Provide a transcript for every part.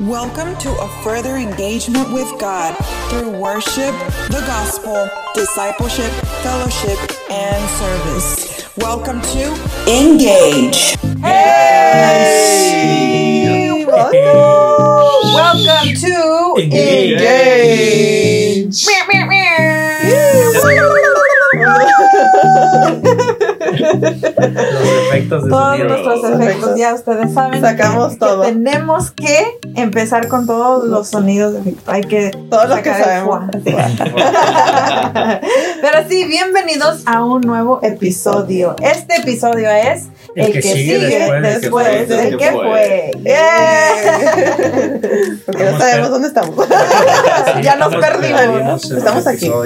Welcome to a further engagement with God through worship, the gospel, discipleship, fellowship, and service. Welcome to Engage. Hey! Welcome! Welcome to Engage. Engage. Los efectos de Todos sonido. nuestros efectos, ya ustedes saben. Sacamos que, todo. que tenemos que empezar con todos los sonidos de efecto. Hay que. Todos los que sabemos. Pero sí, bienvenidos a un nuevo episodio. Este episodio es El que sigue después del que del que fue. Yeah. Porque no sabemos dónde estamos. Sí, Ya nos perdimos. Estamos aquí.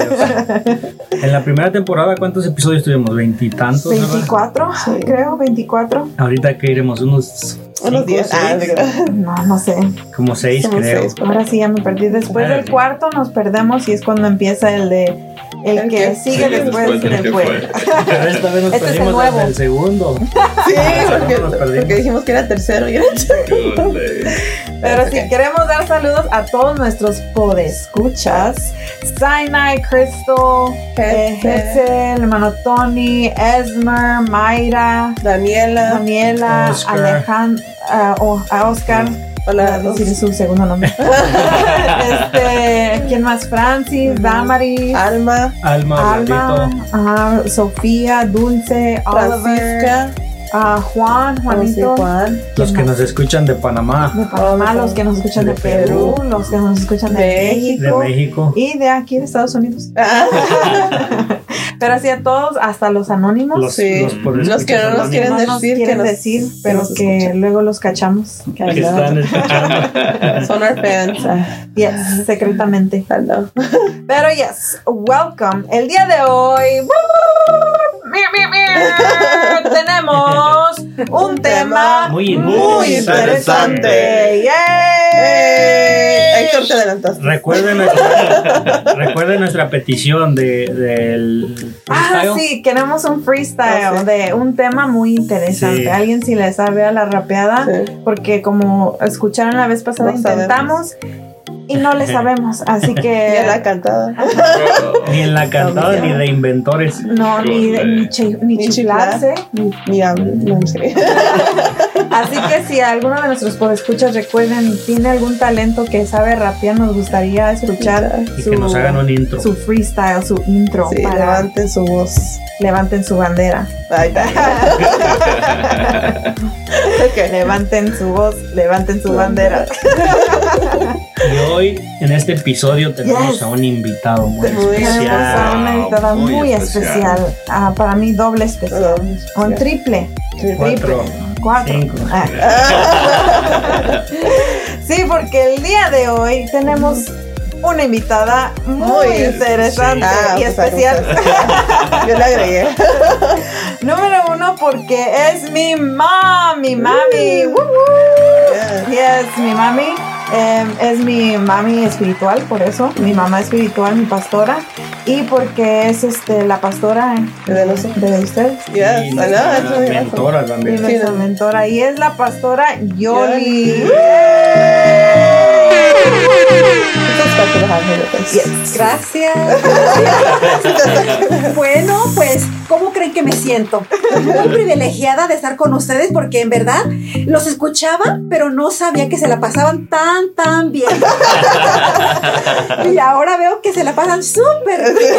En la primera temporada, ¿cuántos episodios tuvimos? ¿Veintitantos? 24, creo, 24. Ahorita que iremos unos. Unos cinco, días. Ah, seis, de- No, no sé. como seis, Somos creo. seis. Ahora sí ya me perdí. Después del cuarto nos perdemos y es cuando empieza el de el El que que sigue después del del que fue. Pero esta vez nos Este es el nuevo. el segundo. Sí, Ah, porque, dijimos que era tercero y era Pero sí, Ok. queremos dar saludos a todos nuestros podescuchas. Sinai, Crystal, eh, Hetzel. Hetzel, hermano Tony, Esmer, Mayra, Daniela. Daniela, Oscar. Alejandro, a Oscar. Hola. A decir su segundo nombre. este, ¿quién más? Francis, Damaris, Alma. Alma, Alma, ajá, Sofía, Dulce, Oliver, Ah, Juan, Juanito, José Juan. Los que nos escuchan de Panamá, de Panamá, los que nos escuchan de, De Perú, Perú, los que nos escuchan de, de México, de México. y de aquí de Estados Unidos. Pero así a todos, hasta los anónimos. Los, sí. los, por Los que no nos quieren no nos decir que quieren nos- decir, que pero nos que luego los cachamos. Que que están escuchando. son our fans. Ah, Yes, secretamente. hello. Pero yes, welcome. El día de hoy tenemos un tema Muy muy interesante. interesante. ¡Yay! Héctor, te adelantaste. Recuerden nuestra, recuerden nuestra petición de, del Ah, freestyle. sí, queremos un freestyle Ah, sí. de un tema muy interesante. Sí. Alguien si le sabe a la rapeada, Sí. porque como escucharon la vez pasada, No intentamos y no le sabemos. Así Y en la que cantada. Ni en la cantada ni de inventores. no, ni, de- ni, chi- ni Ni chiflarse. Ni, ni. No sé. Así que si alguno de nuestros podescuchas recuerden, tiene algún talento que sabe rapear, nos gustaría escuchar Y que nos hagan un intro. su freestyle, su intro Sí, para levanten su voz. levanten su bandera. Ahí está. Ok. Levanten su voz, levanten su bandera. Y hoy, en este episodio, tenemos Yes. a un invitado muy Muy Tenemos a especial. una invitada muy, muy especial. especial. Ah, para mí doble especial. Perdón. Un triple. Cuatro, Cuatro. cinco. Ah. sí, porque el día de hoy tenemos una invitada muy, Muy interesante Ah, y pues, especial. Yo le agregué. Número uno, porque es mi mami, mami. Woo, woo. Yes, mi mami. Em, es mi mami espiritual, por eso. Mi mamá espiritual, mi pastora. Y porque es este la pastora De nosotros. de ustedes. Yes, Y nuestra mentora Y también. nuestra mentora. Y es la pastora Yoli. Yes. Gracias. bueno, pues, ¿cómo que me siento? Muy privilegiada de estar con ustedes porque en verdad los escuchaba, pero no sabía que se la pasaban tan, tan bien. y ahora veo que se la pasan súper bien.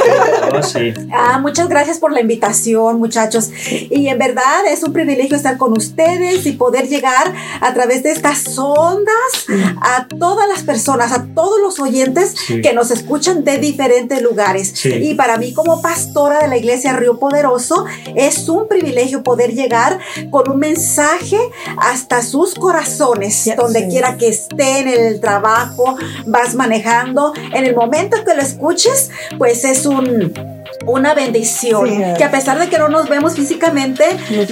Oh, sí. Ah, muchas gracias por la invitación, muchachos. Y en verdad es un privilegio estar con ustedes y poder llegar a través de estas ondas a todas las personas, a todos los oyentes Sí. que nos escuchan de diferentes lugares. Sí. Y para mí como pastora de la iglesia Río Poderoso es un privilegio poder llegar con un mensaje hasta sus corazones, donde quiera que estén en el trabajo, vas manejando, en el momento que lo escuches, pues es un una bendición. Sí. Que a pesar de que no nos vemos físicamente,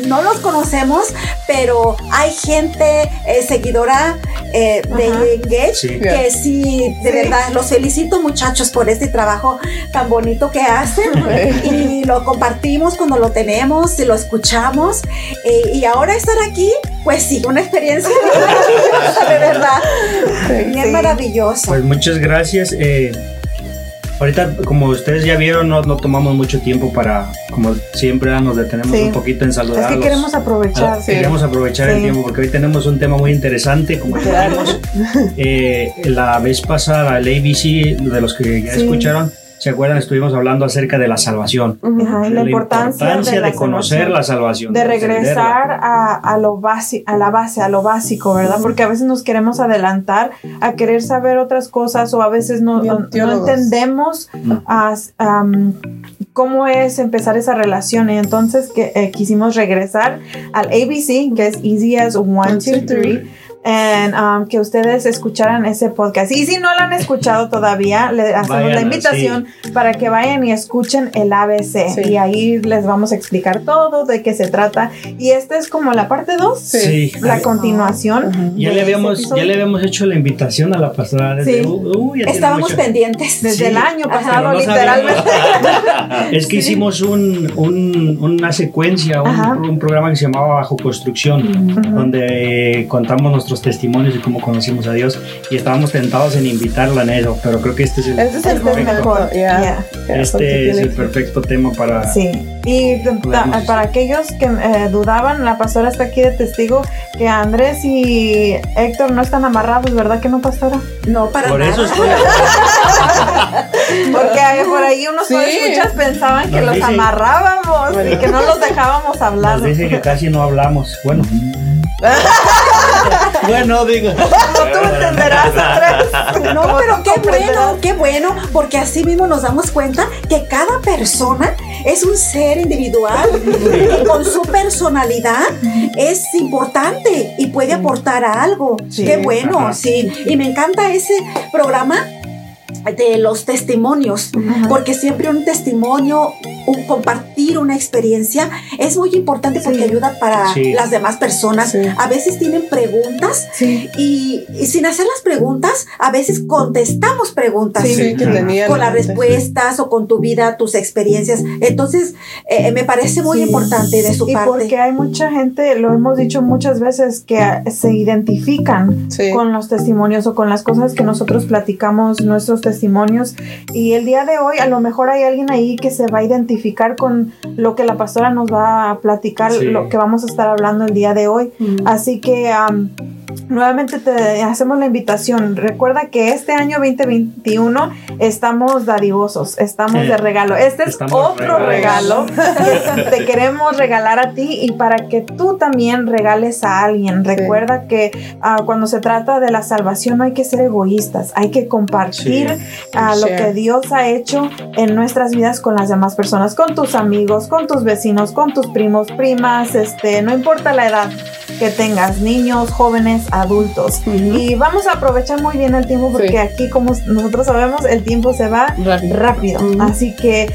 no los conocemos, pero hay gente eh, seguidora eh, de. Engage Sí. que sí, de Sí. verdad, los felicito muchachos por este trabajo tan bonito que hacen y lo compartimos cuando lo tenemos y lo escuchamos eh, y ahora estar aquí, pues sí, una experiencia maravillosa, de verdad, bien Sí. maravillosa. Pues muchas gracias. eh, ahorita, como ustedes ya vieron, no, no tomamos mucho tiempo para, como siempre, nos detenemos Sí. un poquito en Es saludarlos. que queremos aprovechar. Ah, Queremos aprovechar el tiempo porque hoy tenemos un tema muy interesante, como vimos. Eh, la vez pasada, el ABC, de los que ya escucharon, ¿se acuerdan? Estuvimos hablando acerca de la salvación. La, importancia, de, la conocer la salvación. de regresar a, a lo basi- a la base, a lo básico, ¿verdad? Porque a veces nos queremos adelantar a querer saber otras cosas o a veces no, no- entendemos cómo es empezar esa relación y entonces que, eh, quisimos regresar al ABC, que es Easy as One, Two, Three. And, um, que ustedes escucharan ese podcast. Y si no lo han escuchado todavía, le hacemos Vayan, la invitación para que vayan y escuchen el ABC. Sí. Y ahí les vamos a explicar todo, de qué se trata. Y esta es como la parte 2, Sí. la continuación. Ajá. Ya de le, habíamos, ya le habíamos hecho la invitación a la pastora. desde- Sí. uh, ya tiene Estábamos mucho- pendientes. Desde Sí. el año pasado, no literalmente. es que hicimos un, un- una secuencia, un, un programa que se llamaba Bajo Construcción, Ujú. donde contamos nuestros testimonios y cómo conocimos a Dios. Y estábamos tentados en invitarla en eso, pero creo que este es el, Este es el mejor. Yeah. Porque este es el perfecto tema para... Sí, y Podemos- para aquellos que eh, dudaban, la pastora está aquí de testigo que Andrés y Héctor no están amarrados, ¿verdad que no, pastora? No, para Por nada. eso estoy... Porque por ahí unos Sí. escuchas pensaban que Nos los dice- amarrábamos y que no los dejábamos hablar. Nos dice que casi no hablamos. Bueno. bueno, digo. Como tú entenderás, Andrés. No, pero qué bueno, qué bueno, porque así mismo nos damos cuenta que cada persona es un ser individual y con su personalidad es importante y puede aportar a algo. Sí. qué bueno, Ajá. sí. Y me encanta ese programa de los testimonios, porque siempre un testimonio, un compartir una experiencia es muy importante porque Sí. ayuda para Sí. las demás personas. Sí. A veces tienen preguntas Sí. y, y sin hacer las preguntas, a veces contestamos preguntas. Sí, que tenía Con las respuestas o con tu vida, tus experiencias. Entonces, eh, me parece muy Sí. importante de su Y parte. porque hay mucha gente, lo hemos dicho muchas veces, que se identifican Sí. con los testimonios o con las cosas que nosotros platicamos, nuestros testimonios. Y el día de hoy a lo mejor hay alguien ahí que se va a identificar con lo que la pastora nos va a platicar, Sí. lo que vamos a estar hablando el día de hoy. Mm. Así que am, nuevamente te hacemos la invitación. Recuerda que este año 2021 estamos dadivosos, estamos de regalo. Este es Estamos otro regalo que te queremos regalar a ti y para que tú también regales a alguien. Recuerda que ah, cuando se trata de la salvación no hay que ser egoístas, hay que compartir Ah, lo que Dios ha hecho en nuestras vidas con las demás personas, con tus amigos, con tus vecinos, con tus primos, primas, este, no importa la edad que tengas, niños, jóvenes, adultos. Y vamos a aprovechar muy bien el tiempo porque Sí. aquí, como nosotros sabemos, el tiempo se va Rápido. rápido. Así que,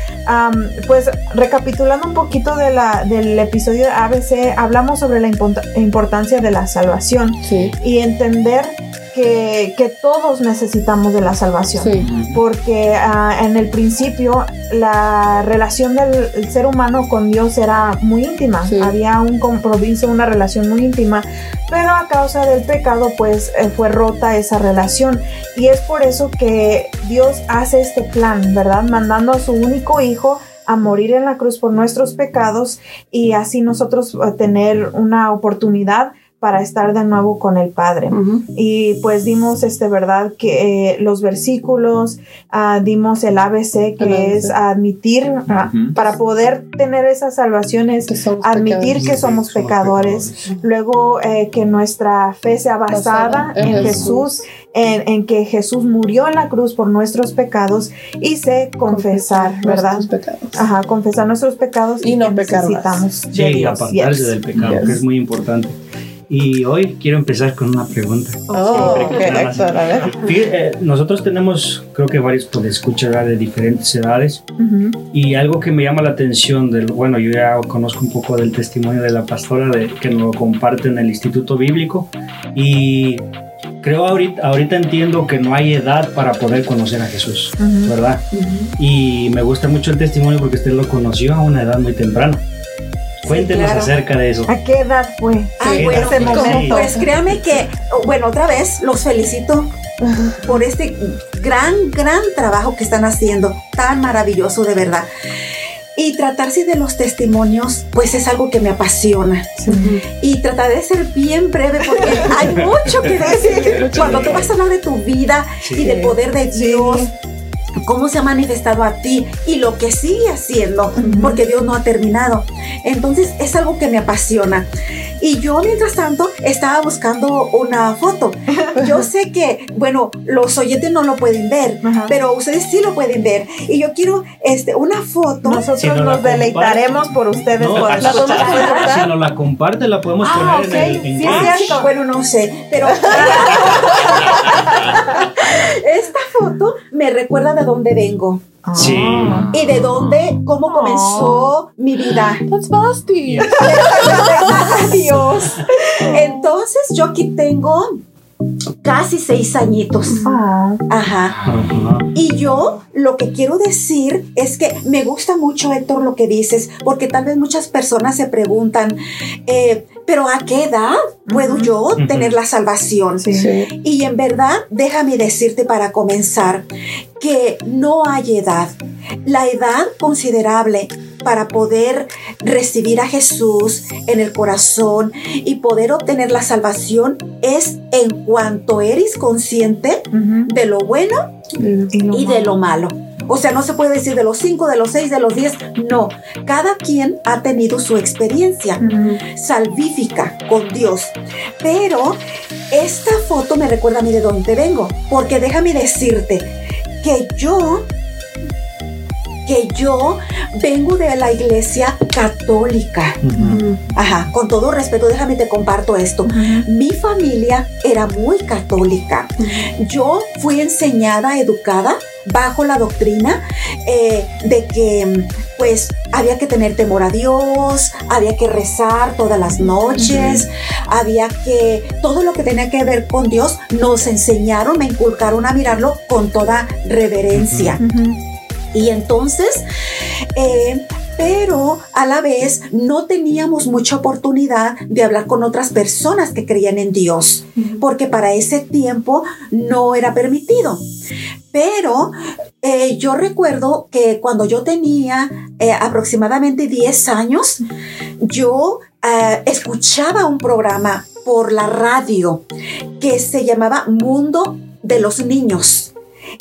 pues recapitulando un poquito de la, del episodio de ABC, hablamos sobre la impo- importancia de la salvación Sí. y entender que, que todos necesitamos de la salvación. Sí. Porque ah, en el principio la relación del el ser humano con Dios era muy íntima, Sí. había un compromiso, una relación muy íntima, pero a causa del pecado pues eh, fue rota esa relación y es por eso que Dios hace este plan, ¿verdad? Mandando a su único hijo a morir en la cruz por nuestros pecados y así nosotros eh, tener una oportunidad para estar de nuevo con el Padre. Ujú. Y pues dimos, este, verdad, que eh, los versículos, ah, dimos el ABC, que El ABC. es admitir, ah, Ujú. para poder tener esas salvaciones, Que somos admitir pecadores. que somos Somos pecadores. pecadores. Luego, eh, que nuestra fe sea basada Basada en en Jesús, en, en que Jesús murió en la cruz por nuestros pecados y sé confesar, ¿verdad? Nuestros pecados. Ajá, confesar nuestros pecados Y no que pecar más. necesitamos de Sí, apartarse Yes. del pecado, Yes. que es muy importante. Y hoy quiero empezar con una pregunta. Oh, Siempre qué que nada excellent. A ver. Fí- eh, nosotros tenemos, creo que varios por escuchar de diferentes edades. Y algo que me llama la atención, del, bueno, yo ya conozco un poco del testimonio de la pastora de, que nos lo comparte en el Instituto Bíblico. Y creo ahorita, ahorita entiendo que no hay edad para poder conocer a Jesús, ¿verdad? Y me gusta mucho el testimonio porque usted lo conoció a una edad muy temprana. Cuéntenos claro. acerca de eso. ¿A qué edad fue? Ay, Sí, bueno, ese como- momento. pues créame que, bueno, otra vez los felicito por este gran, gran trabajo que están haciendo, tan maravilloso de verdad. Y tratarse de los testimonios, pues es algo que me apasiona. Y trataré de ser bien breve porque hay mucho que decir. Cuando tú vas a hablar de tu vida y del poder de Dios, cómo se ha manifestado a ti y lo que sigue haciendo, porque Dios no ha terminado. Entonces es algo que me apasiona. Y yo, mientras tanto, estaba buscando una foto. Yo sé que, bueno, los oyentes no lo pueden ver, Ajá. pero ustedes sí lo pueden ver. Y yo quiero este, una foto. Nosotros Si no la nos deleitaremos por ustedes. No, por la presentar? si nos la comparte, la podemos Ah, poner ok, en el en sí, es cierto. Bueno, no sé, pero esta foto me recuerda de dónde vengo Sí. Ah. y de dónde, cómo comenzó mi vida. That's. Dios. Entonces yo aquí tengo casi seis añitos. Ah. Ajá. Ajá. Y yo lo que quiero decir es que me gusta mucho, Héctor, lo que dices, porque tal vez muchas personas se preguntan, eh, pero ¿a qué edad puedo yo tener la salvación? Sí. Sí. Y en verdad, déjame decirte para comenzar que no hay edad. La edad considerable para poder recibir a Jesús en el corazón y poder obtener la salvación es en cuanto eres consciente de lo bueno y de lo malo. O sea, no se puede decir de los 5, de los 6, de los 10. No, cada quien ha tenido su experiencia salvífica con Dios. Pero esta foto me recuerda a mí de dónde vengo, porque déjame decirte que yo que yo vengo de la iglesia católica. Ajá, con todo respeto, déjame te comparto esto. Mi familia era muy católica. Yo fui enseñada, educada bajo la doctrina eh, de que pues había que tener temor a Dios, había que rezar todas las noches, había que todo lo que tenía que ver con Dios nos enseñaron, me inculcaron a mirarlo con toda reverencia. Y entonces, eh, pero a la vez no teníamos mucha oportunidad de hablar con otras personas que creían en Dios, porque para ese tiempo no era permitido. Pero eh, yo recuerdo que cuando yo tenía eh, aproximadamente 10 años, yo eh, escuchaba un programa por la radio que se llamaba Mundo de los Niños.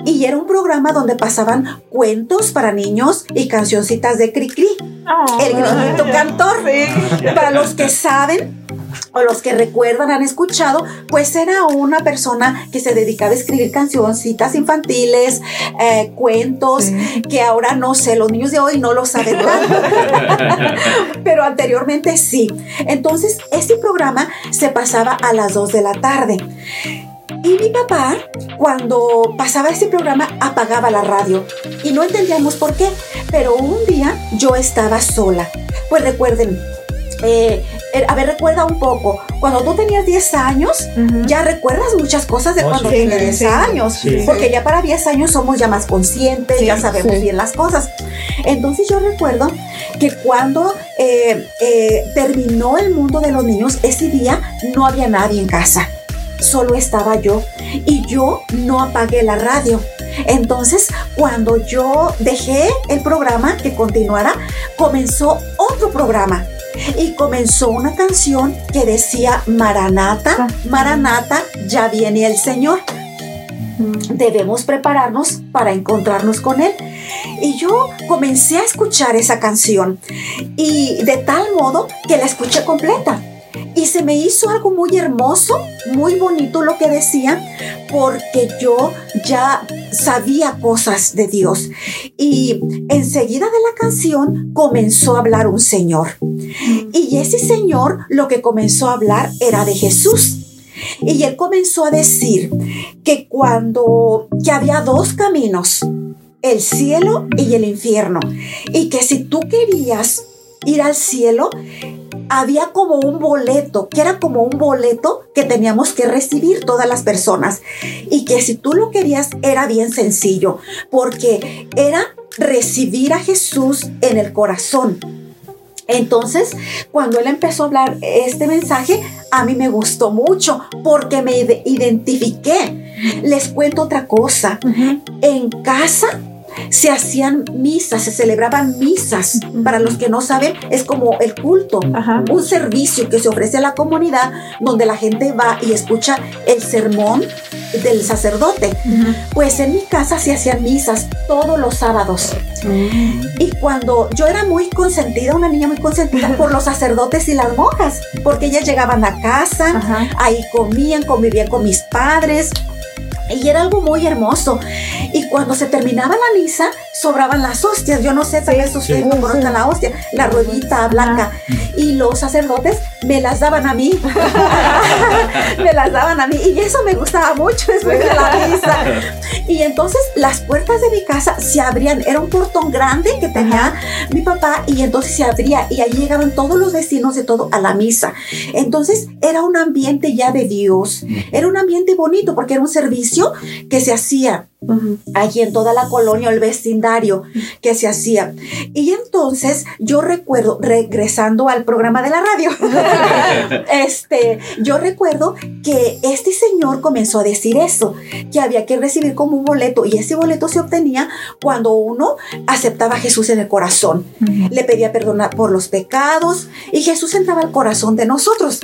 Y era un programa donde pasaban cuentos para niños y cancioncitas de Cricri, Oh. el grinito cantor. Para los que saben o los que recuerdan, han escuchado, pues era una persona que se dedicaba a escribir cancioncitas infantiles, eh, cuentos, Sí. que ahora no sé, los niños de hoy no lo saben tanto, pero anteriormente sí. Entonces, este programa se pasaba a las 2 de la tarde. Y mi papá, cuando pasaba ese programa, apagaba la radio. Y no entendíamos por qué. Pero un día yo estaba sola. Pues recuerden, eh, eh, a ver, recuerda un poco. Cuando tú tenías 10 años, ya recuerdas muchas cosas de Oh, cuando sí. tenías Sí, 10 sí. años. Sí. Porque ya para 10 años somos ya más conscientes, Sí, ya sabemos sí. bien las cosas. Entonces yo recuerdo que cuando eh, eh, terminó el mundo de los niños, ese día no había nadie en casa. Solo estaba yo y yo no apagué la radio. Entonces, cuando yo dejé el programa que continuara, comenzó otro programa y comenzó una canción que decía Maranata, Maranata, ya viene el Señor. Debemos prepararnos para encontrarnos con Él. Y yo comencé a escuchar esa canción y de tal modo que la escuché completa. Y se me hizo algo muy hermoso, muy bonito lo que decía, porque yo ya sabía cosas de Dios. Y enseguida de la canción comenzó a hablar un señor. Y ese señor lo que comenzó a hablar era de Jesús. Y él comenzó a decir que cuando, que había dos caminos, el cielo y el infierno. Y que si tú querías ir al cielo, había como un boleto, que era como un boleto que teníamos que recibir todas las personas. Y que si tú lo querías era bien sencillo, porque era recibir a Jesús en el corazón. Entonces, cuando él empezó a hablar este mensaje, a mí me gustó mucho porque me ide- identifiqué. Les cuento otra cosa. En casa se hacían misas, se celebraban misas. Para los que no saben, es como el culto, Ajá. un servicio que se ofrece a la comunidad donde la gente va y escucha el sermón del sacerdote. Pues en mi casa se hacían misas todos los sábados. Y cuando yo era muy consentida, una niña muy consentida por los sacerdotes y las monjas, porque ellas llegaban a casa, Ajá. ahí comían, convivían con mis padres. Y era algo muy hermoso. Y cuando se terminaba la misa, sobraban las hostias. Yo no sé, tal vez ustedes Sí. no conozcan la hostia, la ruedita blanca. Y los sacerdotes me las daban a mí. me las daban a mí. Y eso me gustaba mucho después de la misa. Y entonces las puertas de mi casa se abrían. Era un portón grande que tenía mi papá. Y entonces se abría. Y ahí llegaban todos los vecinos de todo a la misa. Entonces era un ambiente ya de Dios. Era un ambiente bonito porque era un servicio que se hacía allí en toda la colonia, el vecindario que se hacía. Y entonces yo recuerdo, regresando al programa de la radio, este, yo recuerdo que este señor comenzó a decir eso, que había que recibir como un boleto y ese boleto se obtenía cuando uno aceptaba a Jesús en el corazón, le pedía perdón por los pecados y Jesús entraba al corazón de nosotros.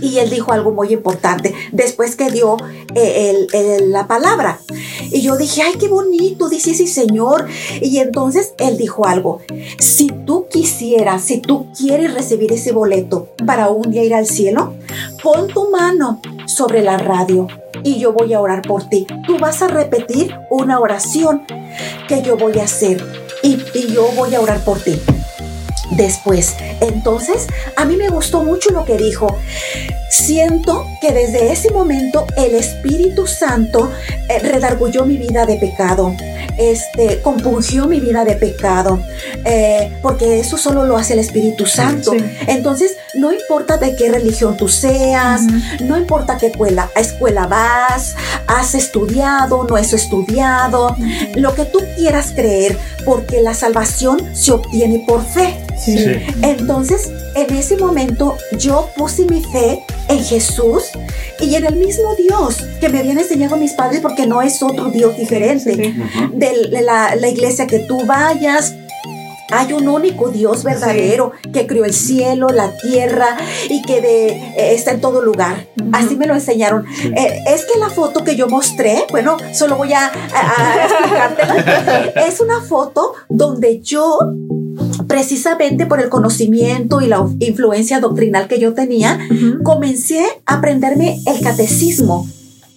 Y él dijo algo muy importante después que dio eh, el- el- la palabra. Y yo dije, ay, qué bonito, dice ese señor. Y entonces él dijo algo, si tú quisieras, si tú quieres recibir ese boleto para un día ir al cielo, pon tu mano sobre la radio y yo voy a orar por ti. Tú vas a repetir una oración que yo voy a hacer y, y yo voy a orar por ti. Después, entonces, a mí me gustó mucho lo que dijo. Siento que desde ese momento el Espíritu Santo eh, redargulló mi vida de pecado, este, compungió mi vida de pecado, eh, porque eso solo lo hace el Espíritu Santo. Sí. Entonces, no importa de qué religión tú seas, no importa qué escuela, a escuela vas, has estudiado, no has estudiado, lo que tú quieras creer, porque la salvación se obtiene por fe. Sí. Entonces, en ese momento yo puse mi fe en Jesús y en el mismo Dios que me habían enseñado mis padres, porque no es otro Dios diferente. Sí. De la, la iglesia que tú vayas. Hay un único Dios verdadero que creó el cielo, la tierra y que de, eh, está en todo lugar. Así me lo enseñaron. Eh, es que la foto que yo mostré, bueno, solo voy a, a- a explicártela. es una foto donde yo precisamente por el conocimiento y la influencia doctrinal que yo tenía, comencé a aprenderme el catecismo.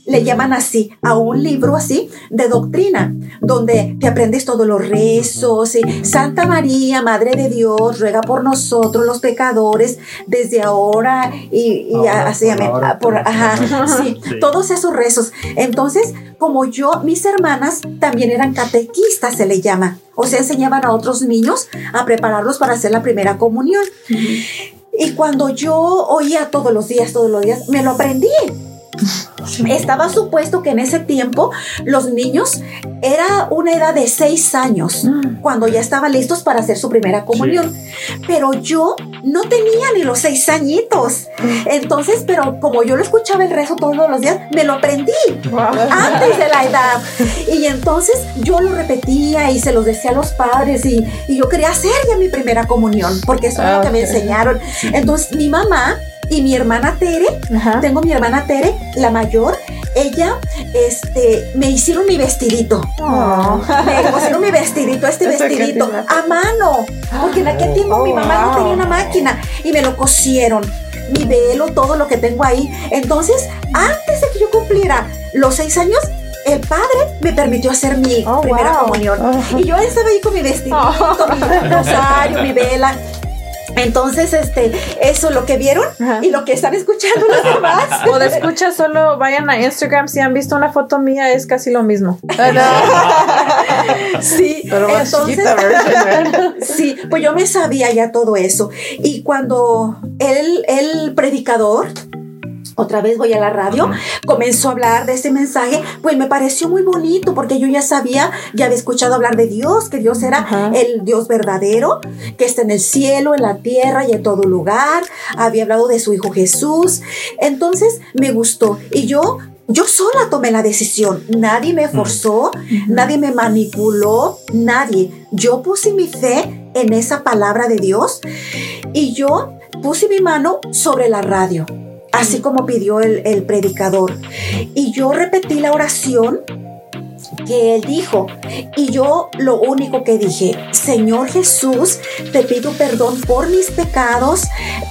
Le llaman así a un libro así de doctrina, donde te aprendes todos los rezos. y Santa María, Madre de Dios, ruega por nosotros los pecadores desde ahora y, y Ahora, así, por amén, ahora, ah, por- por ajá, sí, Sí. todos esos rezos. Entonces, como yo, mis hermanas también eran catequistas, se le llama. O sea, enseñaban a otros niños a prepararlos para hacer la primera comunión. Y cuando yo oía todos los días, todos los días, me lo aprendí. Estaba supuesto que en ese tiempo los niños era una edad de seis años cuando ya estaban listos para hacer su primera comunión. Pero yo no tenía ni los seis añitos. Entonces, pero como yo lo escuchaba el rezo todos los días, me lo aprendí antes de la edad. Y entonces yo lo repetía y se los decía a los padres y, y yo quería hacer ya mi primera comunión, porque eso es lo que me Ok. enseñaron. Entonces mi mamá y mi hermana Tere, Ajá. tengo mi hermana Tere, la mayor, ella, este, me hicieron mi vestidito. Oh. Me pusieron mi vestidito, este vestidito, a mano. Porque en aquel tiempo Oh, mi mamá no wow. tenía una máquina y me lo cosieron. mi velo, todo lo que tengo ahí. Entonces, antes de que yo cumpliera los seis años, el padre me permitió hacer mi Oh, primera wow. comunión. Oh. Y yo estaba ahí con mi vestidito, mi rosario, mi vela. Entonces, este, eso lo que vieron Ajá. y lo que están escuchando los demás. O de escucha, solo vayan a Instagram. Si han visto una foto mía, es casi lo mismo. Sí, Pero más entonces, sí, pues yo me sabía ya todo eso. Y cuando el, el predicador, otra vez voy a la radio, comenzó a hablar de ese mensaje, pues me pareció muy bonito porque yo ya sabía, ya había escuchado hablar de Dios, que Dios era Ajá. el Dios verdadero, que está en el cielo, en la tierra y en todo lugar. Había hablado de su Hijo Jesús. Entonces me gustó. Y yo... Yo sola tomé la decisión, nadie me forzó, nadie me manipuló, nadie. Yo puse mi fe en esa palabra de Dios y yo puse mi mano sobre la radio, así como pidió el, el predicador. Y yo repetí la oración que él dijo. Y yo lo único que dije, Señor Jesús, te pido perdón por mis pecados,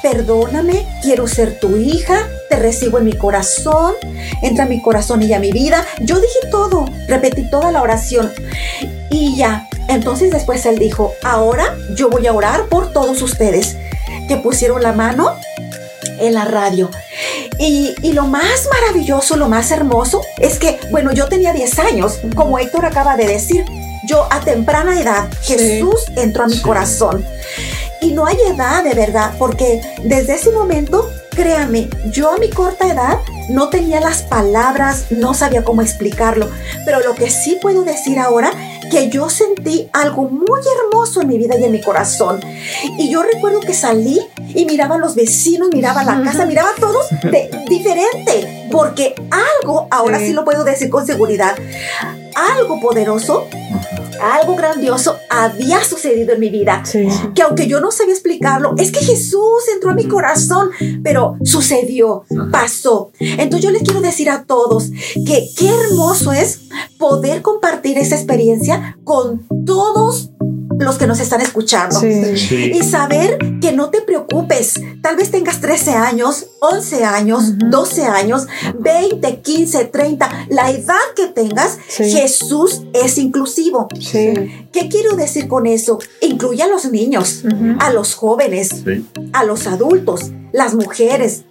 perdóname, quiero ser tu hija, te recibo en mi corazón, entra a mi corazón y a mi vida. Yo dije todo, repetí toda la oración. Y ya, entonces después él dijo, ahora yo voy a orar por todos ustedes que pusieron la mano en la radio. Y, y lo más maravilloso, lo más hermoso es que, bueno, yo tenía 10 años, como Héctor acaba de decir, yo a temprana edad, Jesús entró a mi Sí. corazón. Y no hay edad de verdad, porque desde ese momento, créame, yo a mi corta edad no tenía las palabras, no sabía cómo explicarlo, pero lo que sí puedo decir ahora, que yo sentí algo muy hermoso en mi vida y en mi corazón. Y yo recuerdo que salí y miraba a los vecinos, miraba la casa, miraba a todos de, diferente, porque algo, ahora sí. Sí. lo puedo decir con seguridad, algo poderoso, algo grandioso había sucedido en mi vida Sí. que aunque yo no sabía explicarlo, es que Jesús entró a mi corazón, pero sucedió, pasó. Entonces yo les quiero decir a todos que qué hermoso es poder compartir esa experiencia con todos los que nos están escuchando. Sí. Sí. Y saber que no te preocupes. Tal vez tengas 13 años, 11 años, Ujú. 12 años, 20, 15, 30, la edad que tengas, Sí. Jesús es inclusivo. Sí. ¿Qué quiero decir con eso? Incluye a los niños, Ujú. a los jóvenes, Sí. a los adultos, las mujeres,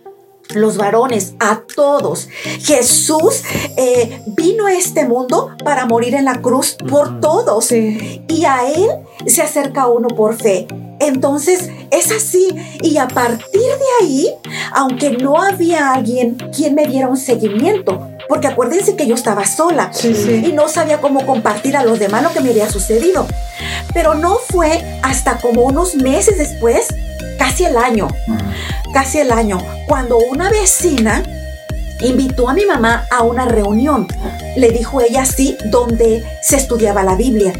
los varones, a todos. Jesús eh, vino a este mundo para morir en la cruz por todos Sí. y a Él se acerca uno por fe. Entonces es así y a partir de ahí, aunque no había alguien quien me diera un seguimiento, porque acuérdense que yo estaba sola Sí, sí. y no sabía cómo compartir a los demás lo que me había sucedido. Pero no fue hasta como unos meses después, casi el año, casi el año, cuando una vecina invitó a mi mamá a una reunión. Le dijo ella así, donde se estudiaba la Biblia.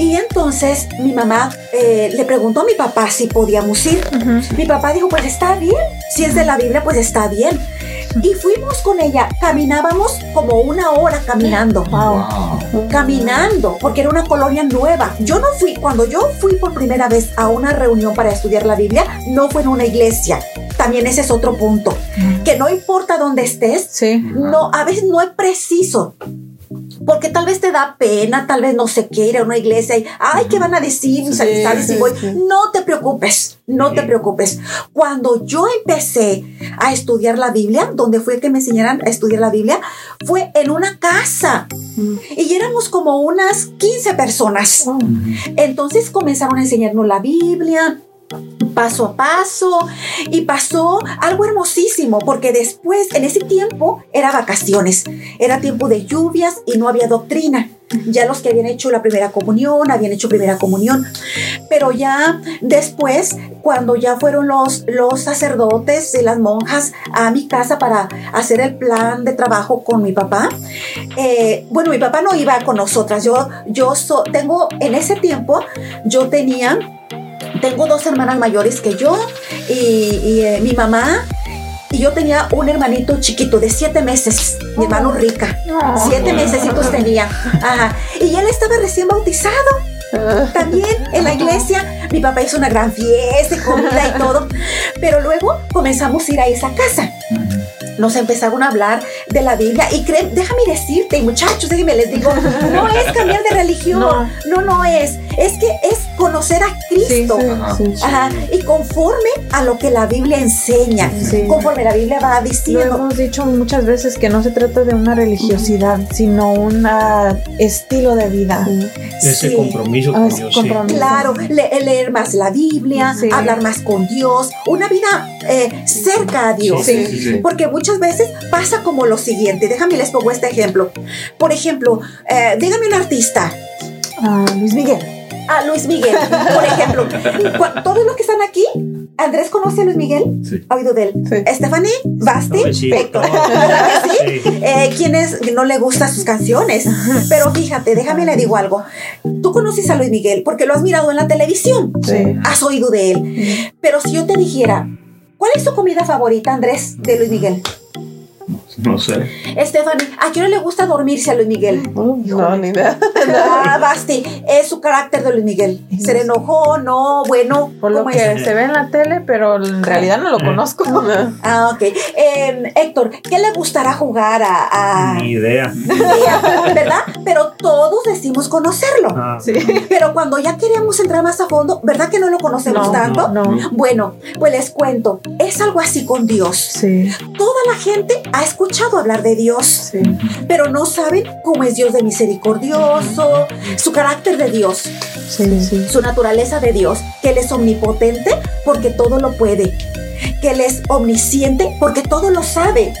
Y entonces mi mamá eh, le preguntó a mi papá si podíamos ir. Mi papá dijo, pues está bien, si es de la Biblia, pues está bien. Y fuimos con ella, caminábamos como una hora caminando caminando, porque era una colonia nueva. Yo no fui, cuando yo fui por primera vez a una reunión para estudiar la Biblia, no fue en una iglesia. También ese es otro punto, que no importa dónde estés, Sí. no, a veces no es preciso. Porque tal vez te da pena, tal vez no ir a una iglesia y, ay, ¿qué van a decir mis Sí, amistades si sí, voy? sí. No te preocupes, no te preocupes. Cuando yo empecé a estudiar la Biblia, donde fue que me enseñaran a estudiar la Biblia, fue en una casa. Y éramos como unas 15 personas. Entonces comenzaron a enseñarnos la Biblia paso a paso y pasó algo hermosísimo porque después en ese tiempo era vacaciones, era tiempo de lluvias y no había doctrina. Ya los que habían hecho la primera comunión, habían hecho primera comunión, pero ya después, cuando ya fueron los, los sacerdotes y las monjas a mi casa para hacer el plan de trabajo con mi papá, eh, bueno, mi papá no iba con nosotras, yo, yo so- tengo, en ese tiempo, yo tenía tengo dos hermanas mayores que yo y, y, eh, mi mamá y yo tenía un hermanito chiquito de siete meses, mi hermano rica. Siete mesecitos tenía. Ajá. Y él estaba recién bautizado. También en la iglesia mi papá hizo una gran fiesta y comida y todo, pero luego comenzamos a ir a esa casa. Nos empezaron a hablar de la Biblia y creen, déjame decirte, muchachos, déjenme les digo, no es cambiar de religión, no, No. no, es, es que es conocer a Cristo. sí. Ajá, y conforme a lo que la Biblia enseña, Sí. conforme la Biblia va Lo diciendo. hemos dicho muchas veces que no se trata de una religiosidad, sino un ah, estilo de vida. Ese Sí. compromiso Ah, con es Dios. compromiso. Claro, le- leer más la Biblia, Sí. hablar más con Dios, una vida eh, cerca a Dios. Sí, sí, sí. Porque muchas veces pasa como lo siguiente, déjame les pongo este ejemplo. Por ejemplo, eh, dígame un artista, Ah, Luis Miguel. a Luis Miguel, por ejemplo. Todos los que están aquí, Andrés conoce a Luis Miguel, Sí. ha oído de él. Sí. Stephanie, Basti, Ay, sí. Eh, quienes no le gustan sus canciones. Pero fíjate, déjame le digo algo. Tú conoces a Luis Miguel porque lo has mirado en la televisión. Sí. Has oído de él. Pero si yo te dijera, ¿cuál es tu comida favorita, Andrés, de Luis Miguel? No sé. Stephanie, ¿a qué hora le gusta dormirse a Luis Miguel? no, ni idea. Ah, Basti, es su carácter de Luis Miguel. ¿Se le enojó? No, bueno. Por lo ¿cómo que es? se ve en la tele, pero en realidad no lo conozco. Ah, ok. Eh, Héctor, ¿qué le gustará jugar a, a- Ni idea. ¿Verdad? Pero todos decimos conocerlo. Ah, Sí. Pero cuando ya queremos entrar más a fondo, ¿verdad que no lo conocemos No, tanto? no. Bueno, pues les cuento, es algo así con Dios. Sí, Toda la gente ha escuchado hablar de Dios, sí. pero no saben cómo es Dios de misericordioso, su carácter de Dios, Sí, su naturaleza de Dios, que Él es omnipotente porque todo lo puede, que Él es omnisciente porque todo lo sabe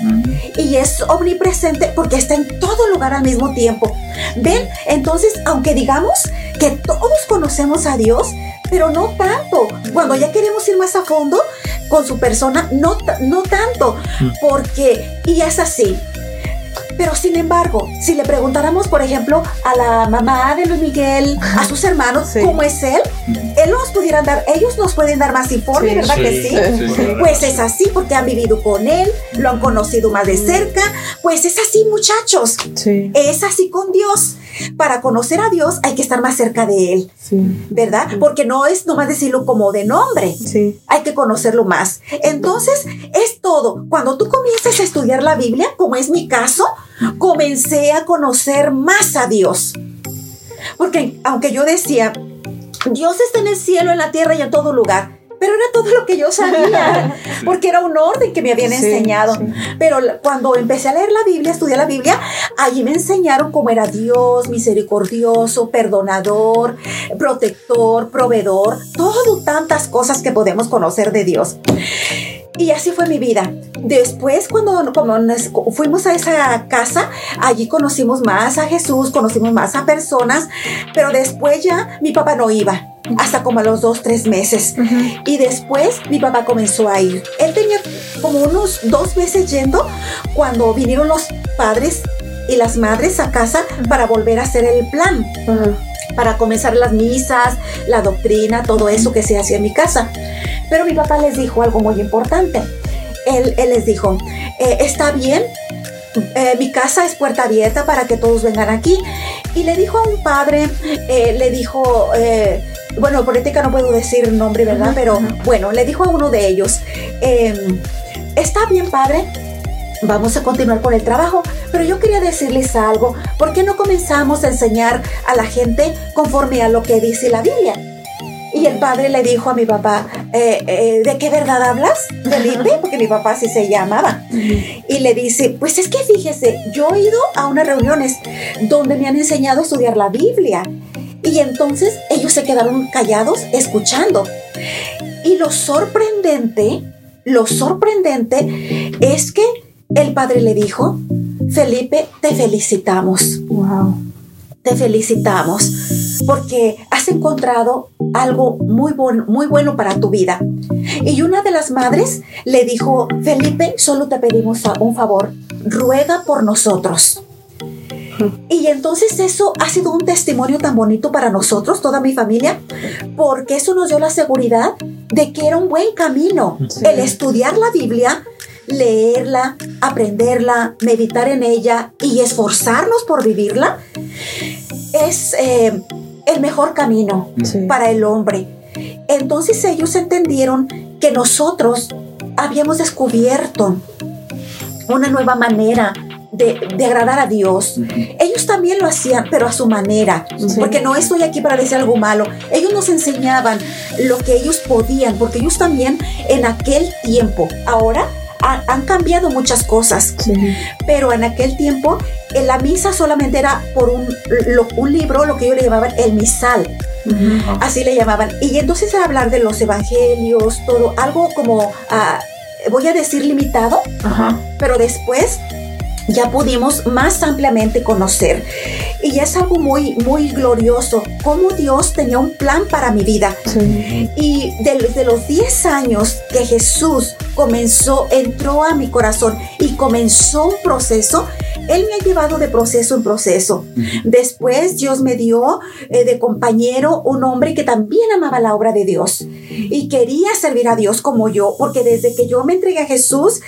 y es omnipresente porque está en todo lugar al mismo tiempo. ¿Ven? Entonces, aunque digamos que todos conocemos a Dios, pero no tanto. Cuando ya queremos ir más a fondo con su persona, no, no tanto. Porque, y es así. Pero sin embargo, si le preguntáramos, por ejemplo, a la mamá de Luis Miguel, a sus hermanos, Sí. cómo es él, él nos pudieran dar, ellos nos pueden dar más informe, Sí. ¿verdad que sí? Pues es así porque han vivido con él, lo han conocido más de cerca. Pues es así, muchachos. Sí, Es así con Dios. Para conocer a Dios hay que estar más cerca de Él, sí, ¿verdad? Porque no es nomás decirlo como de nombre. sí. Hay que conocerlo más. Entonces, es todo. Cuando tú comienzas a estudiar la Biblia, como es mi caso, comencé a conocer más a Dios. Porque aunque yo decía, Dios está en el cielo, en la tierra y en todo lugar. Pero era todo lo que yo sabía, porque era un orden que me habían Sí, enseñado. sí. Pero cuando empecé a leer la Biblia, estudiar la Biblia, allí me enseñaron cómo era Dios, misericordioso, perdonador, protector, proveedor, todo tantas cosas que podemos conocer de Dios. Y así fue mi vida. Después, cuando como nos fuimos a esa casa, allí conocimos más a Jesús, conocimos más a personas, pero después ya mi papá no iba, hasta como a los dos, tres meses. Y después mi papá comenzó a ir. Él tenía como unos dos meses yendo cuando vinieron los padres y las madres a casa para volver a hacer el plan para comenzar las misas, la doctrina, todo eso que se hacía en mi casa. Pero mi papá les dijo algo muy importante. Él, él les dijo, eh, está bien, eh, mi casa es puerta abierta para que todos vengan aquí. Y le dijo a un padre, eh, le dijo, bueno, por ética no puedo decir nombre, ¿verdad? Pero bueno, le dijo a uno de ellos, eh, está bien, padre, vamos a continuar con el trabajo, pero yo quería decirles algo, ¿por qué no comenzamos a enseñar a la gente conforme a lo que dice la Biblia? Y el padre le dijo a mi papá, eh, eh, ¿de qué verdad hablas, Felipe? Porque mi papá así se llamaba. Y le dice, pues es que fíjese, yo he ido a unas reuniones donde me han enseñado a estudiar la Biblia. Y entonces ellos se quedaron callados escuchando. Y lo sorprendente, lo sorprendente es que el padre le dijo, Felipe, te felicitamos Wow. te felicitamos porque has encontrado algo muy, bon- muy bueno para tu vida. Y una de las madres le dijo, Felipe, solo te pedimos un favor, ruega por nosotros. Y entonces eso ha sido un testimonio tan bonito para nosotros, toda mi familia, porque eso nos dio la seguridad de que era un buen camino Sí. el estudiar la Biblia, leerla, aprenderla, meditar en ella y esforzarnos por vivirla es, eh, el mejor camino Sí. para el hombre. Entonces ellos entendieron que nosotros habíamos descubierto una nueva manera de, de agradar a Dios. Ellos también lo hacían, pero a su manera, porque no estoy aquí para decir algo malo. Ellos nos enseñaban lo que ellos podían, porque ellos también en aquel tiempo, ahora ha- han cambiado muchas cosas, Sí. pero en aquel tiempo en la misa solamente era por un, lo- un libro, lo que ellos le llamaban el misal, así le llamaban. Y entonces era hablar de los evangelios, todo, algo como, ah, voy a decir limitado, pero después ya pudimos más ampliamente conocer. Y es algo muy, muy glorioso, cómo Dios tenía un plan para mi vida. Sí. Y desde los 10 años que Jesús comenzó, entró a mi corazón y comenzó un proceso, Él me ha llevado de proceso en proceso. Después Dios me dio eh, de compañero un hombre que también amaba la obra de Dios y quería servir a Dios como yo, porque desde que yo me entregué a Jesús,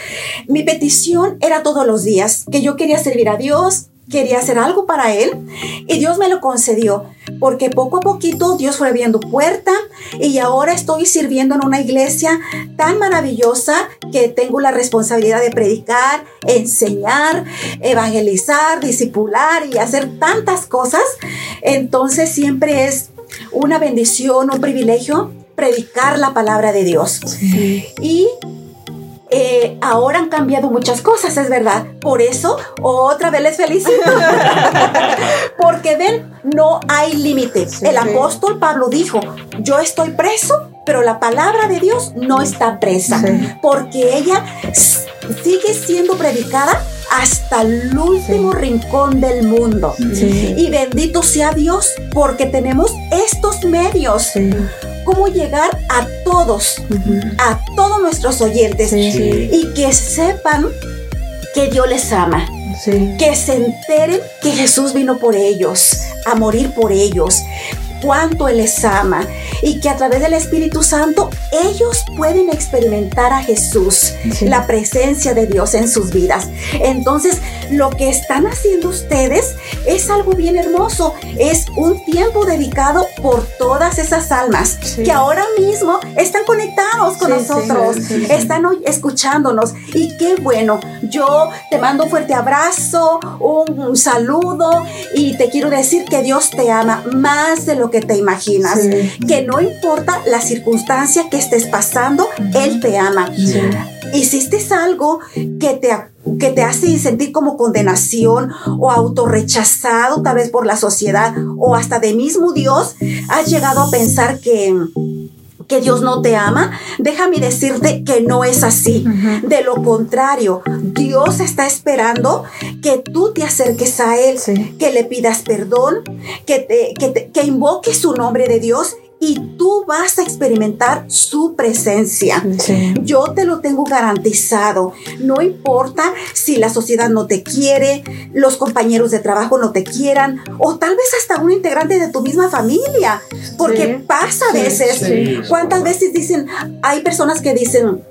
mi petición era todos los días, que yo quería servir a Dios, quería hacer algo para Él y Dios me lo concedió, porque poco a poquito Dios fue abriendo puerta y ahora estoy sirviendo en una iglesia tan maravillosa que tengo la responsabilidad de predicar, enseñar, evangelizar, discipular y hacer tantas cosas. Entonces siempre es una bendición, un privilegio predicar la palabra de Dios. Y eh, ahora han cambiado muchas cosas, es verdad. Por eso, otra vez les felicito. Porque ven, no hay límite. Sí. El apóstol Pablo dijo, yo estoy preso, pero la palabra de Dios no está presa. Sí. Porque ella sigue siendo predicada hasta el último rincón del mundo. Sí. Y bendito sea Dios porque tenemos estos medios. Sí. Cómo llegar a todos, a todos nuestros oyentes. Sí. y que sepan que Dios les ama, Sí. que se enteren que Jesús vino por ellos, a morir por ellos, cuánto Él les ama y que a través del Espíritu Santo ellos pueden experimentar a Jesús, Sí. la presencia de Dios en sus vidas. Entonces, lo que están haciendo ustedes es algo bien hermoso, es un tiempo dedicado por todas esas almas Sí. que ahora mismo están conectados con Sí, nosotros, están escuchándonos y qué bueno. Yo te mando un fuerte abrazo, un, un saludo y te quiero decir que Dios te ama más de lo que te imaginas. Sí. Que no importa la circunstancia que estés pasando, Él te ama. Sí. Hiciste algo que te, que te hace sentir como condenación o autorrechazado tal vez por la sociedad o hasta de mismo Dios, has llegado a pensar que que Dios no te ama, déjame decirte que no es así. De lo contrario, Dios está esperando que tú te acerques a Él, Sí. que le pidas perdón, que, te, que, te- que invoques su nombre de Dios y tú vas a experimentar su presencia. Sí. Yo te lo tengo garantizado. No importa si la sociedad no te quiere, los compañeros de trabajo no te quieran, o tal vez hasta un integrante de tu misma familia, porque Sí. pasa a veces. sí. ¿Cuántas veces dicen, hay personas que dicen,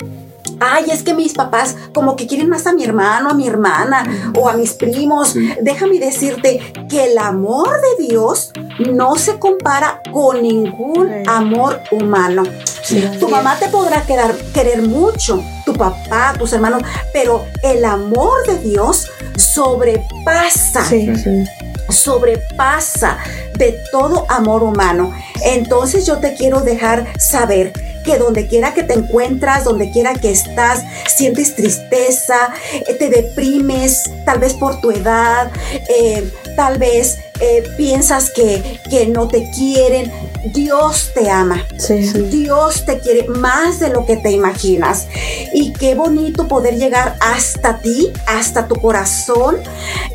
Ay, es que mis papás como que quieren más a mi hermano, a mi hermana o a mis primos. Sí. Déjame decirte que el amor de Dios no se compara con ningún Sí. amor humano. Sí. Tu mamá te podrá quedar, querer mucho, tu papá, tus hermanos, pero el amor de Dios sobrepasa, Sí. Sí. sobrepasa de todo amor humano. Entonces yo te quiero dejar saber que donde quiera que te encuentras, donde quiera que estás, sientes tristeza, eh, te deprimes, tal vez por tu edad, eh, tal vez eh, piensas que, que no te quieren, Dios te ama. Sí. Dios te quiere más de lo que te imaginas. Y qué bonito poder llegar hasta ti, hasta tu corazón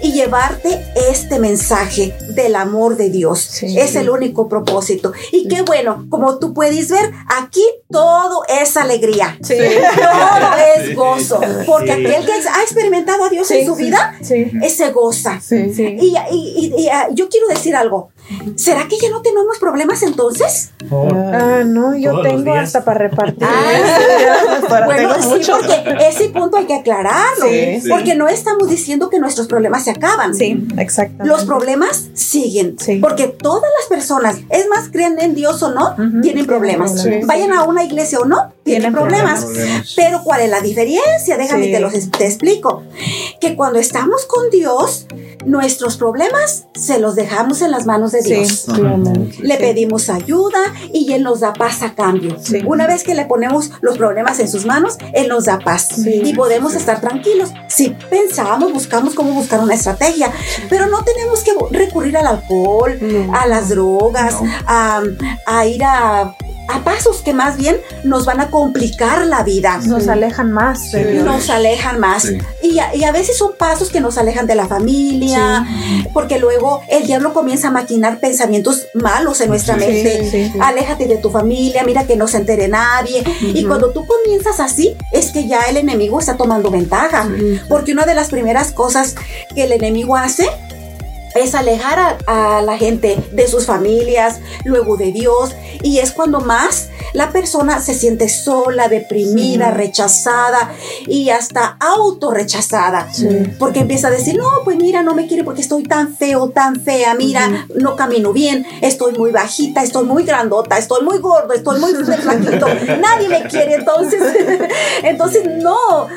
y llevarte este mensaje del amor de Dios. Sí. es el único propósito. Y qué bueno, como tú puedes ver, aquí todo es alegría. Sí. Todo es gozo. Porque Sí. aquel que ha experimentado a Dios en su vida, Sí. se goza. Sí. Sí. Y, y- y- y, ah, yo quiero decir algo. ¿Será que ya no tenemos problemas entonces? Oh, Ah, no, yo tengo hasta para repartir. Para Bueno, tengo sí, mucho. porque ese punto hay que aclararlo, Sí, sí. porque no estamos diciendo que nuestros problemas se acaban. Sí, exactamente. Los problemas siguen, Sí. porque todas las personas, es más, creen en Dios o no, tienen problemas. Vayan a una iglesia o no, tienen Tienen problemas. problemas. Pero ¿cuál es la diferencia? Déjame Sí. te los te explico. Que cuando estamos con Dios, nuestros problemas se los dejamos en las manos de Sí, Dios. Le pedimos ayuda y Él nos da paz a cambio. Sí. Una vez que le ponemos los problemas en sus manos, Él nos da paz Sí. y podemos estar tranquilos. Si pensamos, buscamos cómo buscar una estrategia, pero no tenemos que recurrir al alcohol, No. a las drogas, No. a, a ir a, a pasos que más bien nos van a complicar la vida. Nos alejan más Sí. Nos alejan más. Sí. Y, a, y a veces son pasos que nos alejan de la familia, porque luego el diablo comienza a maquinar pensamientos malos en nuestra Sí, mente. sí, sí. Aléjate de tu familia, mira que no se entere nadie. Y cuando tú comienzas así, es que ya el enemigo está tomando ventaja. Porque una de las primeras cosas que el enemigo hace es alejar a, a la gente de sus familias, luego de Dios, y es cuando más la persona se siente sola, deprimida, Sí. rechazada y hasta autorrechazada. Sí. Porque empieza a decir, no, pues mira, no me quiere porque estoy tan feo, tan fea, mira, no camino bien, estoy muy bajita, estoy muy grandota, estoy muy gordo, estoy muy flaquito, nadie me quiere, entonces, entonces no,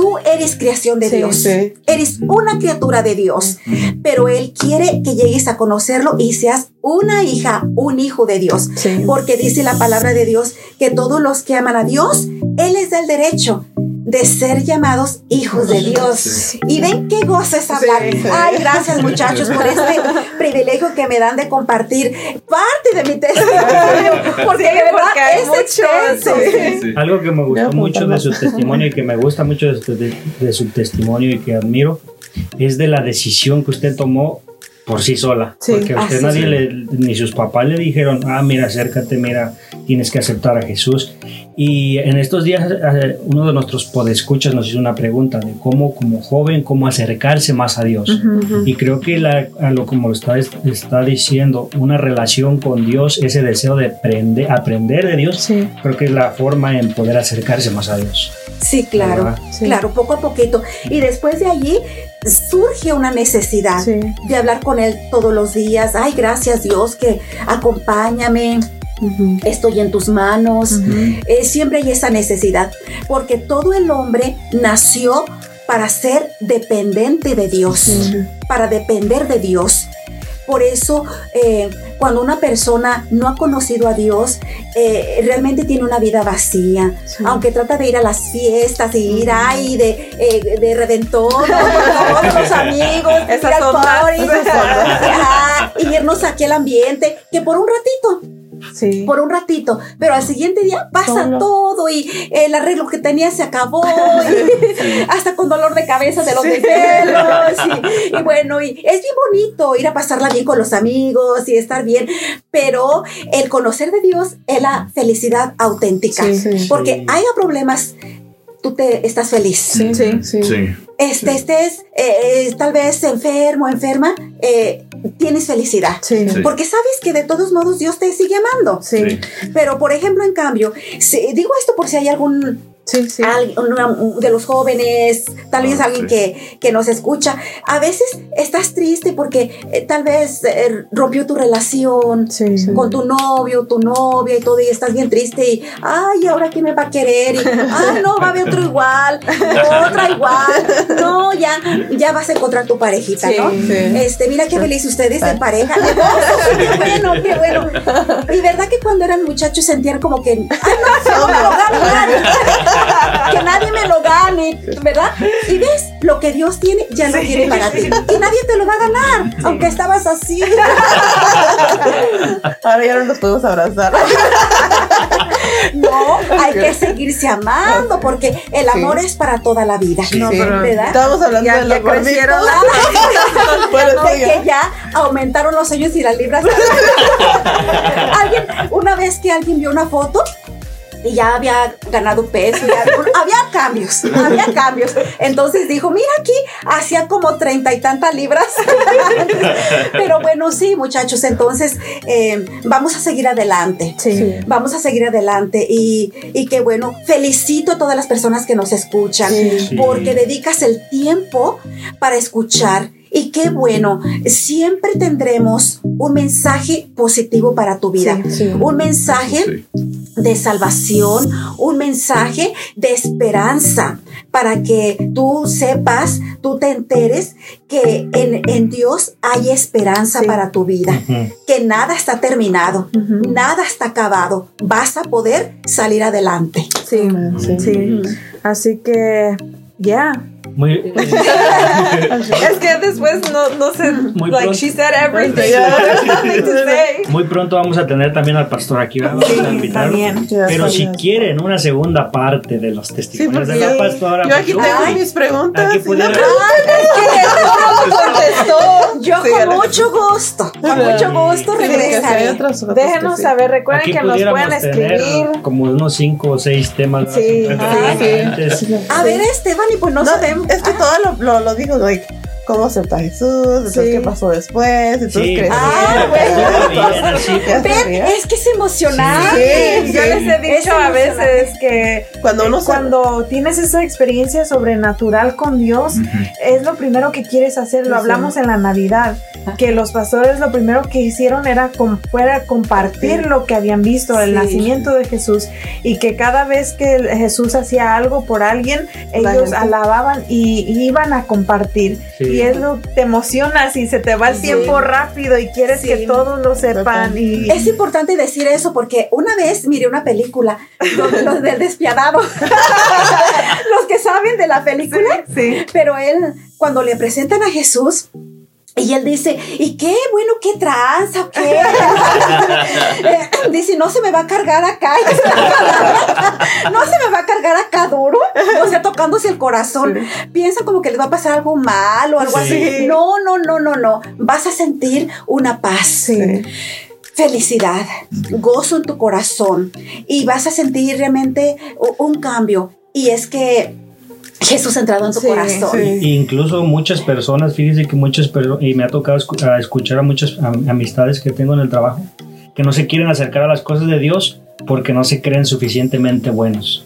tú eres creación de Sí, Dios, sí. eres una criatura de Dios, pero Él quiere que llegues a conocerlo y seas una hija, un hijo de Dios, Sí. porque dice la palabra de Dios que todos los que aman a Dios, Él les da el derecho de ser llamados hijos de Dios. Sí. Y ven qué gozo es hablar. Sí. Ay, gracias muchachos por este privilegio que me dan de compartir parte de mi testimonio, porque de verdad es extenso. Algo que me gustó mucho de su testimonio y que me gusta mucho de, su- de- de su testimonio y que admiro es de la decisión que usted tomó por sí sola. Sí, porque a usted así nadie le, ni sus papás le dijeron, ah, mira, acércate, mira, tienes que aceptar a Jesús. Y en estos días eh, uno de nuestros podescuchas nos hizo una pregunta de cómo como joven, cómo acercarse más a Dios. Y creo que la, a lo como lo está, está diciendo, una relación con Dios, ese deseo de aprender, aprender de Dios, Sí. creo que es la forma en poder acercarse más a Dios. Sí, claro, claro, poco a poquito. Y después de allí surge una necesidad Sí. de hablar con Él todos los días. Ay, gracias Dios que acompáñame, estoy en tus manos. Eh, siempre hay esa necesidad, porque todo el hombre nació para ser dependiente de Dios, para depender de Dios. Por eso, eh, cuando una persona no ha conocido a Dios, eh, realmente tiene una vida vacía. Sí. Aunque trata de ir a las fiestas y ir ahí de, eh, de redentor, con todos los amigos, ir al party, y irnos aquí al ambiente, que por un ratito, Sí. por un ratito, pero al siguiente día pasa Solo. todo y el arreglo que tenía se acabó, y hasta con dolor de cabeza de los Sí. desvelos, y, y bueno, y es bien bonito ir a pasarla bien con los amigos y estar bien, pero el conocer de Dios es la felicidad auténtica, Sí, porque haya problemas, tú te estás feliz. Sí, sí, sí. Sí. Este, estés eh, eh, tal vez enfermo, enferma, eh, tienes felicidad. Sí. Sí. Porque sabes que de todos modos Dios te sigue amando. Sí. Sí. Pero, por ejemplo, en cambio, si- digo esto por si hay algún Sí, sí. al- una- de los jóvenes, tal vez Ah, alguien sí. que, que nos escucha. A veces estás triste porque eh, tal vez eh, rompió tu relación Sí, sí. con tu novio, tu novia y todo, y estás bien triste y, ay, ¿ahora quién me va a querer? Y, ay, no, va a haber otro igual, otra igual. No, ya, ya vas a encontrar tu parejita, Sí, ¿no? sí. Este, mira qué feliz ustedes de pareja. qué bueno, qué bueno. Y verdad que cuando eran muchachos sentían como que, ay, no, que que nadie me lo gane, ¿verdad? Y ves, lo que Dios tiene ya no tiene para ti. Y nadie te lo va a ganar, aunque estabas así. Ahora ya no nos podemos abrazar. No, hay que seguirse amando porque el amor es para toda la vida. No, pero ¿verdad? estábamos hablando Ya- de los crecieron. Bueno, sí, que ya aumentaron los años y las libras. alguien, una vez que alguien vio una foto y ya había ganado peso, ya- había cambios, había cambios. Entonces dijo, mira aquí, hacía como treinta y tantas libras. Pero bueno, sí, muchachos, entonces eh, vamos a seguir adelante. Sí. Vamos a seguir adelante y, y que bueno, felicito a todas las personas que nos escuchan Sí. porque dedicas el tiempo para escuchar. Y qué bueno, siempre tendremos un mensaje positivo para tu vida. Sí, sí. Un mensaje de salvación, un mensaje de esperanza para que tú sepas, tú te enteres que en, en Dios hay esperanza Sí. para tu vida, que nada está terminado, nada está acabado, vas a poder salir adelante. Sí, sí. Así que, ya. Muy, eh, Es que después no, no sé, Muy like pronto. she said everything. Say. muy pronto vamos a tener también al pastor aquí. Vamos Sí, a invitarlo. también. Pero si quieren una segunda parte de los testimonios de la yo- pastora, Yo aquí tengo Ay. mis preguntas. aquí Yo Sí, con mucho gusto, con mucho gusto regresaré. Déjenos saber, recuerden aquí que nos pueden escribir. como unos cinco o seis temas ¿verdad? Sí, diferentes. A ver, Esteban, y pues no, sabemos. Es que todo lo, lo, lo digo, like, cómo acepta a Jesús, entonces Sí. qué pasó después, entonces Sí, creció. Ah, bueno. Es que es emocionante. Sí, Yo les he dicho a veces que Cuando uno se- Cuando tienes esa experiencia sobrenatural con Dios, es lo primero que quieres hacer. Lo Sí. hablamos en la Navidad, que los pastores lo primero que hicieron era, com- fuera compartir Sí. lo que habían visto, el Sí. nacimiento de Jesús, y que cada vez que Jesús hacía algo por alguien, ellos alababan y, y iban a compartir. Sí. Y es lo te emocionas y se te va el Sí. tiempo rápido y quieres Sí. que todos lo sepan. Y, Es importante decir eso porque una vez miré una película, los, los del despiadado, los que saben de la película, sí. pero él, cuando le presentan a Jesús, y él dice, ¿y qué? Bueno, ¿qué tranza? o ¿Qué? Eh, dice, no se me va a cargar acá. no se me va a cargar acá duro. O sea, tocándose el corazón. Piensa como que les va a pasar algo mal o algo Sí. así. No, no, no, no, no. Vas a sentir una paz Sí. felicidad, gozo en tu corazón y vas a sentir realmente un cambio. Y es que Jesús ha entrado en tu Sí, corazón. sí. Y incluso muchas personas, fíjese que muchas personas, y me ha tocado escuchar a muchas am- amistades que tengo en el trabajo, que no se quieren acercar a las cosas de Dios porque no se creen suficientemente buenos.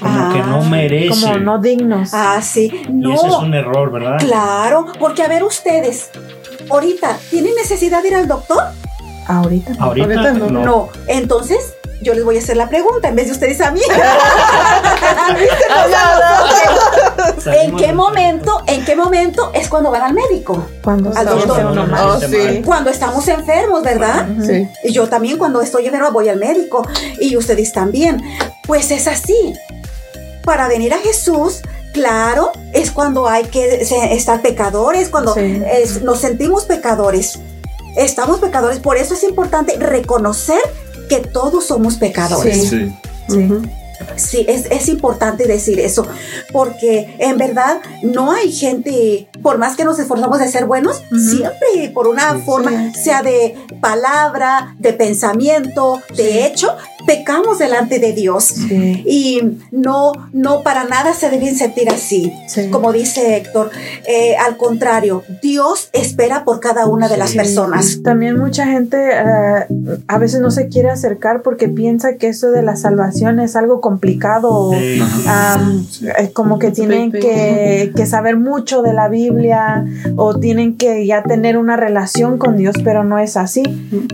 Como que no merecen. Como no dignos. Ah, sí. Y No. ese es un error, ¿verdad? Claro, porque a ver ustedes, ahorita, ¿tienen necesidad de ir al doctor? Ahorita. Ahorita, Ahorita no. no. No. Entonces, yo les voy a hacer la pregunta en vez de ustedes a mí. ¿En qué momento, en qué momento es cuando van al médico? Cuando Al estamos doctor. en uno Cuando Oh, sí. estamos enfermos, ¿verdad? Sí. Y yo también cuando estoy enferma voy al médico y ustedes también. Pues es así. Para venir a Jesús, claro, es cuando hay que se- estar pecadores, cuando Sí. es- nos sentimos pecadores. Estamos pecadores, por eso es importante reconocer que todos somos pecadores. Sí. Sí. Sí, es, es importante decir eso, porque en verdad no hay gente, por más que nos esforzamos de ser buenos, siempre por una forma, sea de palabra, de pensamiento, de hecho, pecamos delante de Dios. Sí. Y no, no para nada se deben sentir así. Sí. Como dice Héctor, eh, al contrario, Dios espera por cada una de las personas. También mucha gente eh, a veces no se quiere acercar porque piensa que eso de la salvación es algo complicado eh, como que tienen que, que saber mucho de la Biblia o tienen que ya tener una relación con Dios, pero no es así.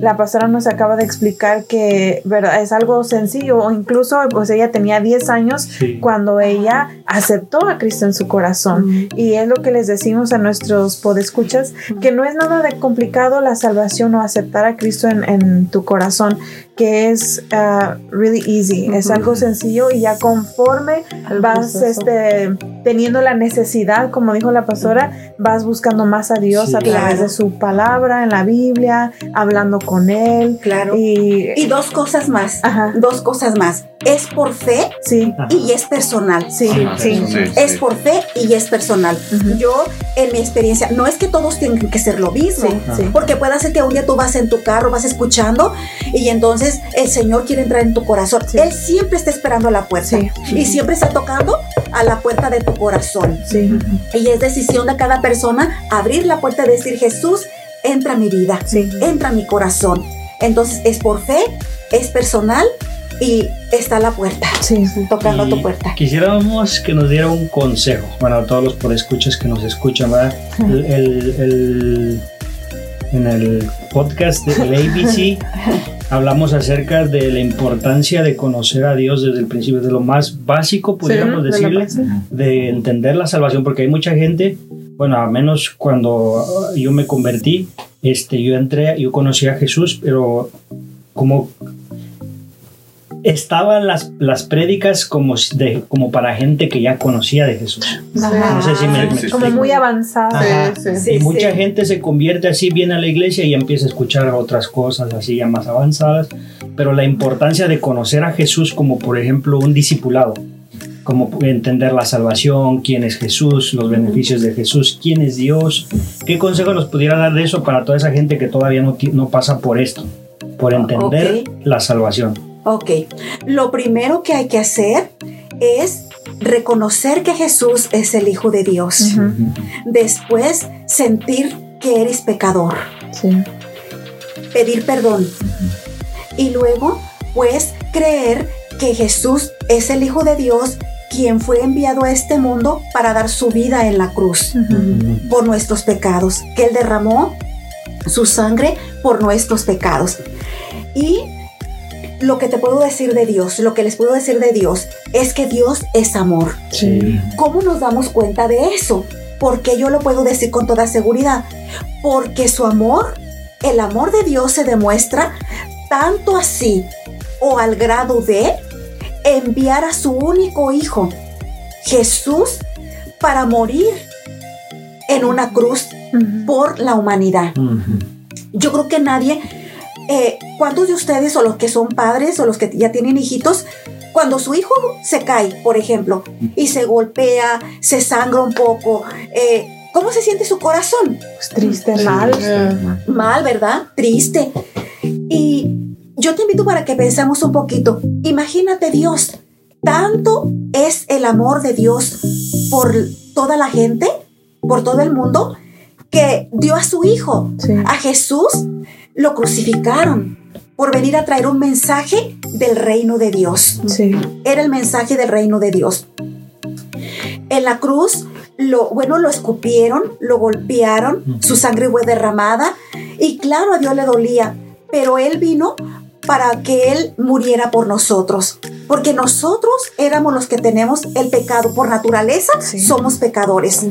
La pastora nos acaba de explicar que verdad es algo sencillo o incluso pues ella tenía 10 años Sí. cuando ella aceptó a Cristo en su corazón. Y es lo que les decimos a nuestros podescuchas, que no es nada de complicado la salvación o aceptar a Cristo en, en tu corazón, que es uh, really easy, es algo sencillo y ya conforme El vas proceso. este, teniendo la necesidad, como dijo la pastora, vas buscando más a Dios Sí. a través Claro. de su palabra en la Biblia, hablando con Él. Claro. Y, Y dos cosas más, Ajá. dos cosas más. Es por fe sí, y es personal. sí, sí. sí, Es por fe y es personal. Yo, en mi experiencia, no es que todos tengan que ser lo mismo. Sí, sí. Porque puede ser que un día tú vas en tu carro, vas escuchando y entonces entonces el Señor quiere entrar en tu corazón. Sí. Él siempre está esperando a la puerta Sí. y siempre está tocando a la puerta de tu corazón. Sí, Y es decisión de cada persona abrir la puerta y decir, Jesús, entra a mi vida, sí. entra a mi corazón. Entonces es por fe, es personal y está a la puerta, Sí. tocando a Y tu puerta. Quisiéramos que nos diera un consejo, bueno, a todos los podescuchas que nos escuchan, ¿verdad? El, el- el- en el podcast del ABC hablamos acerca de la importancia de conocer a Dios desde el principio, de lo más básico, podríamos la decirle, de entender la salvación, porque hay mucha gente, bueno, a menos cuando yo me convertí, este, yo entré, yo conocí a Jesús, pero como estaban las, las prédicas como, de, como para gente que ya conocía de Jesús. Ajá. No sé si me, me Como muy avanzada. Sí, y mucha sí. gente se convierte así, viene a la iglesia y empieza a escuchar otras cosas así ya más avanzadas, pero la importancia de conocer a Jesús como por ejemplo un discipulado, como entender la salvación, quién es Jesús, los beneficios de Jesús, quién es Dios, qué consejo nos pudiera dar de eso para toda esa gente que todavía no, no pasa por esto, por entender la salvación. Ok, lo primero que hay que hacer es reconocer que Jesús es el Hijo de Dios. Después, sentir que eres pecador, Sí. pedir perdón. Y luego, pues, creer que Jesús es el Hijo de Dios quien fue enviado a este mundo para dar su vida en la cruz por nuestros pecados, que Él derramó su sangre por nuestros pecados. Y lo que te puedo decir de Dios, lo que les puedo decir de Dios, es que Dios es amor. Sí. ¿Cómo nos damos cuenta de eso? Porque yo lo puedo decir con toda seguridad. Porque su amor, el amor de Dios se demuestra tanto así o al grado de enviar a su único hijo, Jesús, para morir en una cruz por la humanidad. Yo creo que nadie, eh, ¿cuántos de ustedes o los que son padres o los que ya tienen hijitos, cuando su hijo se cae, por ejemplo, y se golpea, se sangra un poco, eh, ¿cómo se siente su corazón? Pues triste, mal. Mal, ¿verdad? Triste. Y yo te invito para que pensemos un poquito. Imagínate Dios. Tanto es el amor de Dios por toda la gente, por todo el mundo, que dio a su hijo, Sí. a Jesús, lo crucificaron por venir a traer un mensaje del reino de Dios Sí. era el mensaje del reino de Dios. En la cruz, lo, bueno, lo escupieron, lo golpearon, su sangre fue derramada y claro, a Dios le dolía, pero Él vino para que Él muriera por nosotros, porque nosotros éramos los que tenemos el pecado por naturaleza, Sí. somos pecadores.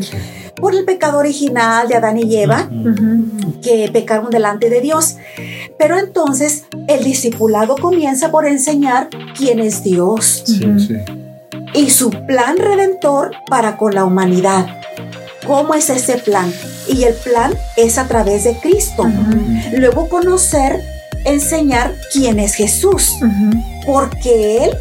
Por el pecado original de Adán y Eva, que pecaron delante de Dios. Pero entonces el discipulado comienza por enseñar quién es Dios Sí. Sí. y su plan redentor para con la humanidad. ¿Cómo es ese plan? Y el plan es a través de Cristo. Luego conocer, enseñar quién es Jesús, porque Él,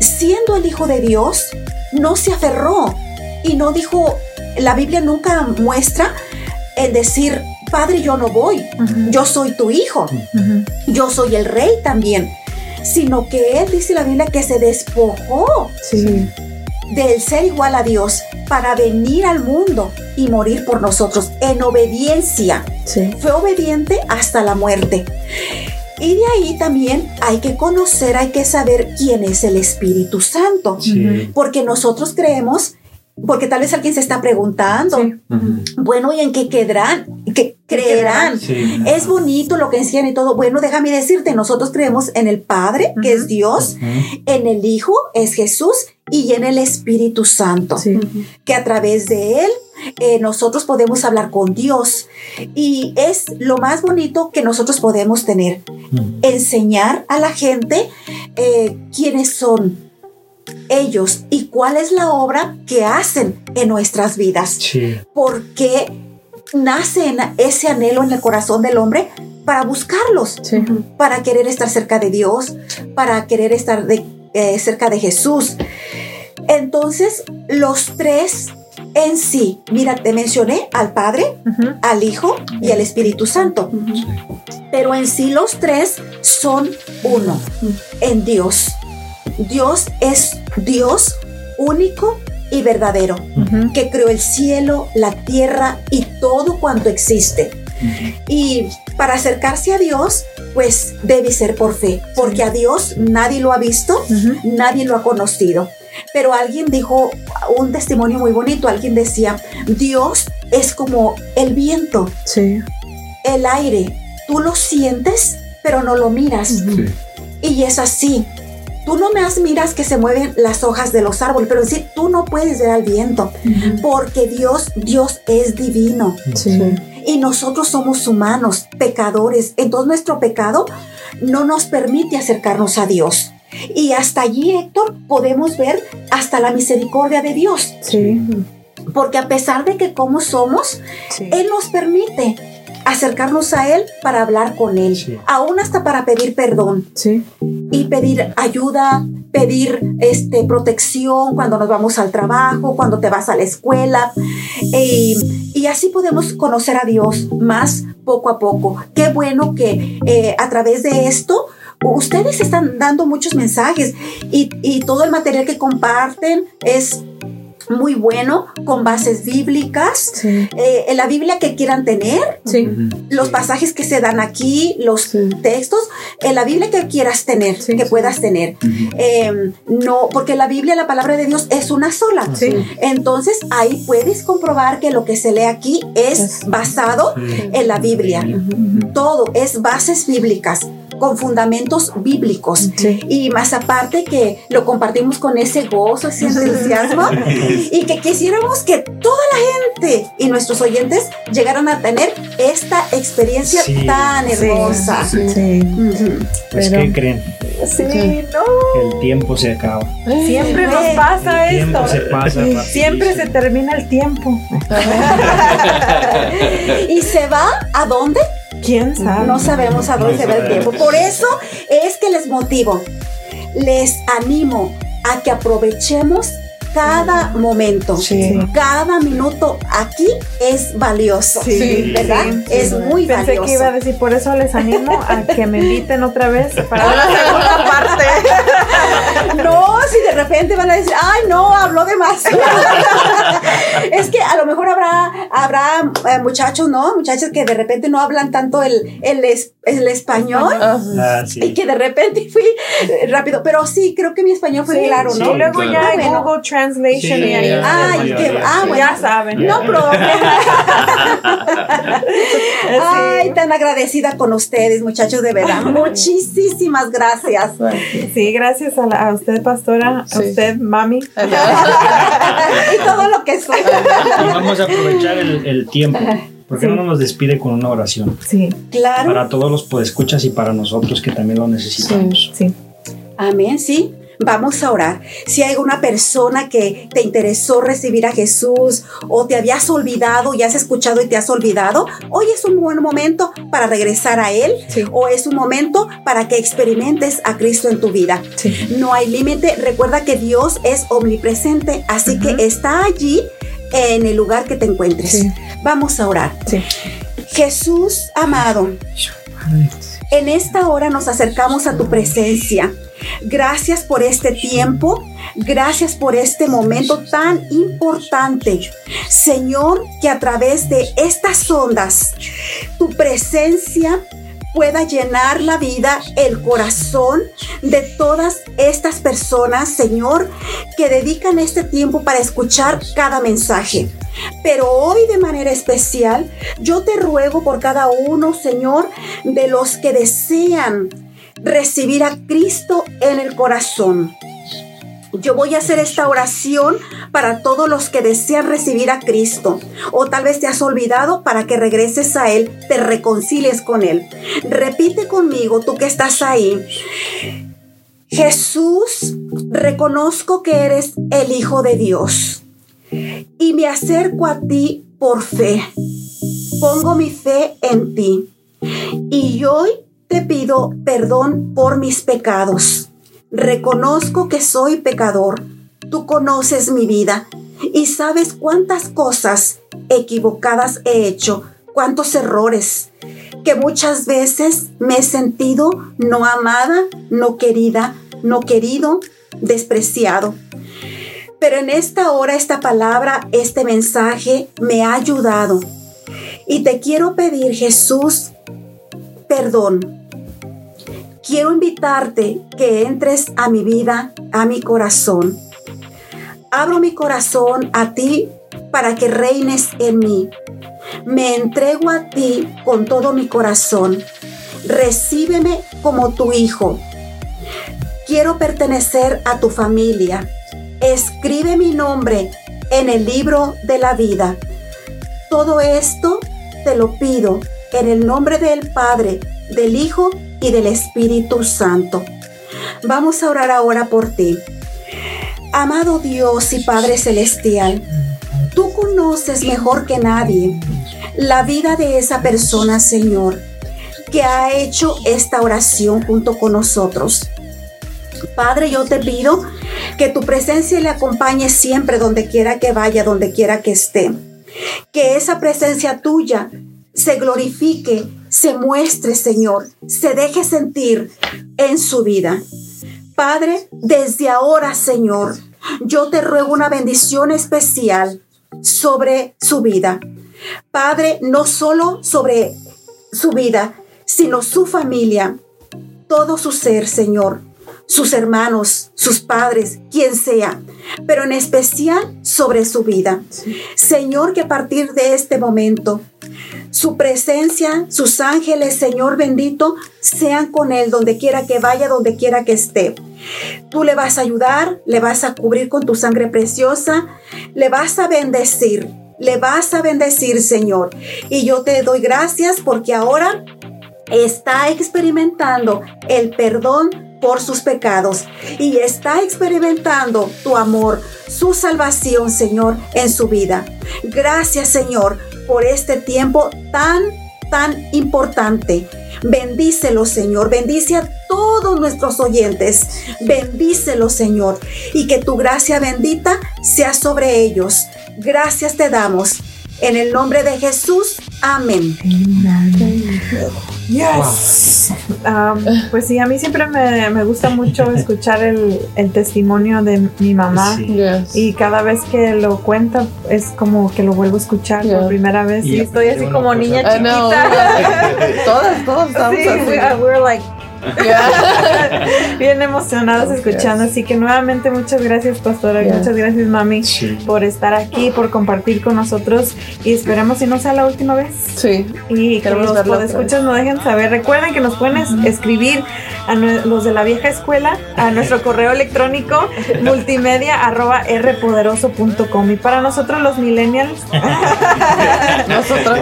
siendo el Hijo de Dios, no se aferró y no dijo, la Biblia nunca muestra el decir, Padre, yo no voy, yo soy tu hijo yo soy el rey también, sino que él dice la Biblia que se despojó Sí. del ser igual a Dios para venir al mundo y morir por nosotros en obediencia. Sí. Fue obediente hasta la muerte. Y de ahí también hay que conocer, hay que saber quién es el Espíritu Santo. Sí. Porque nosotros creemos, porque tal vez alguien se está preguntando, Sí. bueno, ¿y en qué quedarán? ¿Qué creerán? Sí. Es bonito lo que enseñan y todo. Bueno, déjame decirte, nosotros creemos en el Padre, que es Dios, en el Hijo, es Jesús, y en el Espíritu Santo, Sí. que a través de Él eh, nosotros podemos hablar con Dios. Y es lo más bonito que nosotros podemos tener, enseñar a la gente eh, quiénes son ellos y cuál es la obra que hacen en nuestras vidas Sí. porque nace ese anhelo en el corazón del hombre para buscarlos, Sí. para querer estar cerca de Dios, para querer estar de- eh, cerca de Jesús. Entonces, los tres en sí, mira, te mencioné al Padre, al Hijo y al Espíritu Santo. Pero en sí los tres son uno en Dios. Dios es Dios único y verdadero, que creó el cielo, la tierra y todo cuanto existe. Y para acercarse a Dios, pues debe ser por fe, porque a Dios nadie lo ha visto, nadie lo ha conocido. Pero alguien dijo un testimonio muy bonito, alguien decía, Dios es como el viento, Sí. el aire, tú lo sientes, pero no lo miras. Sí. Y es así. Tú no más miras que se mueven las hojas de los árboles, pero en sí tú no puedes ver al viento, porque Dios, Dios es divino Sí. y nosotros somos humanos, pecadores. Entonces nuestro pecado no nos permite acercarnos a Dios. Y hasta allí, Héctor, podemos ver hasta la misericordia de Dios, Sí. porque a pesar de que como somos, Sí. Él nos permite acercarnos a Él para hablar con Él, Sí. aún hasta para pedir perdón Sí. y pedir ayuda, pedir este, protección cuando nos vamos al trabajo, cuando te vas a la escuela. Y, y así podemos conocer a Dios más poco a poco. Qué bueno que eh, a través de esto ustedes están dando muchos mensajes y, y todo el material que comparten es muy bueno, con bases bíblicas. Sí. eh, en la Biblia que quieran tener, Sí. los pasajes que se dan aquí, los Sí. textos, en la Biblia que quieras tener, Sí, que sí. puedas tener. Eh, no, porque la Biblia, la palabra de Dios es una sola. Sí. Entonces ahí puedes comprobar que lo que se lee aquí es Es- basado en la Biblia. Todo es bases bíblicas, con fundamentos bíblicos. Sí. Y más aparte que lo compartimos con ese gozo, ese entusiasmo, y que quisiéramos que toda la gente y nuestros oyentes llegaran a tener esta experiencia Sí. tan Sí. hermosa. Sí. Ujú. Pues, Pero- ¿qué creen? Sí, no. El tiempo se acaba. Siempre nos pasa El esto. se pasa. Siempre se termina el tiempo. ¿Y se va a dónde? ¿Quién sabe? No sabemos a dónde se va el tiempo. Por eso es que les motivo, les animo a que aprovechemos cada momento. Sí. Cada minuto aquí es valioso. Sí. ¿Verdad? Sí. Es muy Pensé valioso. que iba a decir, por eso les animo a que me inviten otra vez para una segunda parte. No, si de repente van a decir, ay, no, habló demasiado. es que a lo mejor habrá, habrá eh, muchachos, ¿no? Muchachos que de repente no hablan tanto el, el, es- el español. Ah, sí. Y que de repente fui eh, rápido, pero sí, creo que mi español fue Sí, claro, sí, ¿no? Y luego Claro. ya hay. Google Translation Sí, y ahí. ya, Ay, ya, ah, bueno. Ya saben. No problema. Ay, tan agradecida con ustedes, muchachos, de verdad. Muchísimas gracias. Sí, gracias a, la- a usted, pastora, a Sí. usted, mami. y todo lo que soy. Y vamos a aprovechar el, el tiempo. ¿Por qué no nos despide con una oración? Sí, Claro. Para todos los podescuchas y para nosotros que también lo necesitamos. sí. Amén, sí. Vamos a orar. Si hay alguna persona que te interesó recibir a Jesús o te habías olvidado y has escuchado y te has olvidado, hoy es un buen momento para regresar a Él Sí. o es un momento para que experimentes a Cristo en tu vida. Sí. No hay límite. Recuerda que Dios es omnipresente, así que está allí en el lugar que te encuentres. Sí. Vamos a orar. Sí. Jesús amado, en esta hora nos acercamos a tu presencia. Gracias por este tiempo. Gracias por este momento tan importante. Señor, que a través de estas ondas, tu presencia pueda llenar la vida, el corazón de todas estas personas, Señor, que dedican este tiempo para escuchar cada mensaje. Pero hoy de manera especial, yo te ruego por cada uno, Señor, de los que desean recibir a Cristo en el corazón. Yo voy a hacer esta oración para todos los que desean recibir a Cristo. O tal vez te has olvidado para que regreses a Él, te reconcilies con Él. Repite conmigo, tú que estás ahí. Jesús, reconozco que eres el Hijo de Dios y me acerco a ti por fe. Pongo mi fe en ti y hoy te pido perdón por mis pecados. Reconozco que soy pecador. Tú conoces mi vida y sabes cuántas cosas equivocadas he hecho, cuántos errores, que muchas veces me he sentido no amada, no querida, no querido, despreciado. Pero en esta hora, esta palabra, este mensaje me ha ayudado. Y te quiero pedir, Jesús, perdón. Quiero invitarte que entres a mi vida, a mi corazón. Abro mi corazón a ti para que reines en mí. Me entrego a ti con todo mi corazón. Recíbeme como tu hijo. Quiero pertenecer a tu familia. Escribe mi nombre en el libro de la vida. Todo esto te lo pido en el nombre del Padre, del Hijo y del Espíritu Santo. Vamos a orar ahora por ti. Amado Dios y Padre Celestial, tú conoces mejor que nadie la vida de esa persona, Señor, que ha hecho esta oración junto con nosotros. Padre, yo te pido que tu presencia le acompañe siempre donde quiera que vaya, donde quiera que esté. Que esa presencia tuya se glorifique, se muestre, Señor, se deje sentir en su vida. Padre, desde ahora, Señor, yo te ruego una bendición especial sobre su vida. Padre, no solo sobre su vida, sino su familia, todo su ser, Señor, sus hermanos, sus padres, quien sea, pero en especial sobre su vida. Señor, que a partir de este momento su presencia, sus ángeles, Señor bendito, sean con él donde quiera que vaya, donde quiera que esté. Tú le vas a ayudar, le vas a cubrir con tu sangre preciosa, le vas a bendecir, le vas a bendecir, Señor. Y yo te doy gracias porque ahora está experimentando el perdón por sus pecados y está experimentando tu amor, su salvación, Señor, en su vida. Gracias, Señor, por este tiempo tan, tan importante. Bendícelo, Señor. Bendice a todos nuestros oyentes. Bendícelo, Señor. Y que tu gracia bendita sea sobre ellos. Gracias te damos. En el nombre de Jesús. Amén. Yes. Um, pues sí, a mí siempre me, me gusta mucho escuchar el, el, testimonio de mi mamá. Sí. Yes. Y cada vez que lo cuenta es como que lo vuelvo a escuchar Yeah. por primera vez. Y Y, estoy así como niña know. chiquita. todas, todas estamos Sí, así. we- we're like. bien emocionados escuchando. Así que nuevamente muchas gracias, pastora. Yeah. Muchas gracias, mami, Sí. por estar aquí, por compartir con nosotros. Y esperemos si no sea la última vez. Sí. Y que los podescuchas nos dejen saber. Recuerden que nos pueden es- escribir a los de la vieja escuela a nuestro correo electrónico multimedia arroba rpoderoso.com. Y para nosotros los millennials, Nosotros.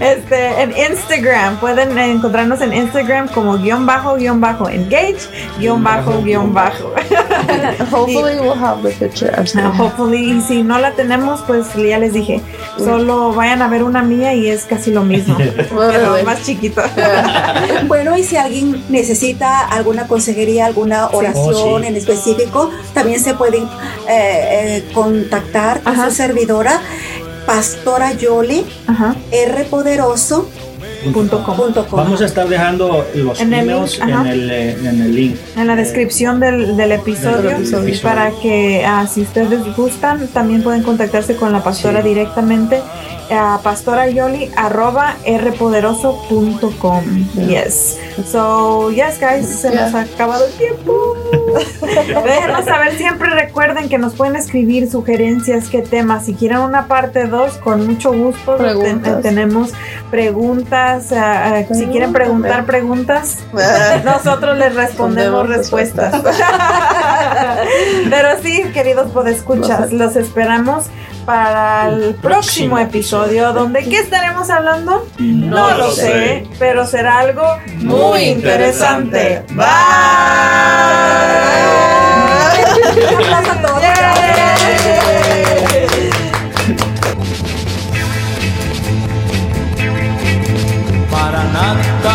este, en Instagram, pueden encontrarnos en Instagram como guion bajo, guion bajo, engage, guion bajo, guion bajo. Hopefully we'll have the picture. Ah, Hopefully, y si no la tenemos, pues ya les dije, solo vayan a ver una mía y es casi lo mismo, pero más chiquito. Bueno, y si alguien necesita alguna consejería, alguna oración Oh, sí. en específico, también se pueden eh, eh, contactar con Ajá. su servidora, Pastora Yoli, Ajá. rpoderoso.com. Punto com. Vamos a estar dejando los En el emails link, ajá. en el, eh, en el link. En la descripción del, del episodio, Del episodio. para que ah, si ustedes gustan, también pueden contactarse con la pastora Sí. directamente a pastorayoli arroba rpoderoso.com. Yes. So, yes, guys, se nos ha acabado el tiempo. Déjenos saber, siempre recuerden que nos pueden escribir sugerencias, qué temas. Si quieren una parte 2, con mucho gusto Preguntas. ten- tenemos preguntas. Si quieren preguntar preguntas, nosotros les respondemos respuestas. Pero sí, queridos podescuchas, los esperamos para el próximo episodio, donde ¿qué estaremos hablando? No lo lo sé, sé. pero será algo muy interesante. interesante. Bye. Un aplauso a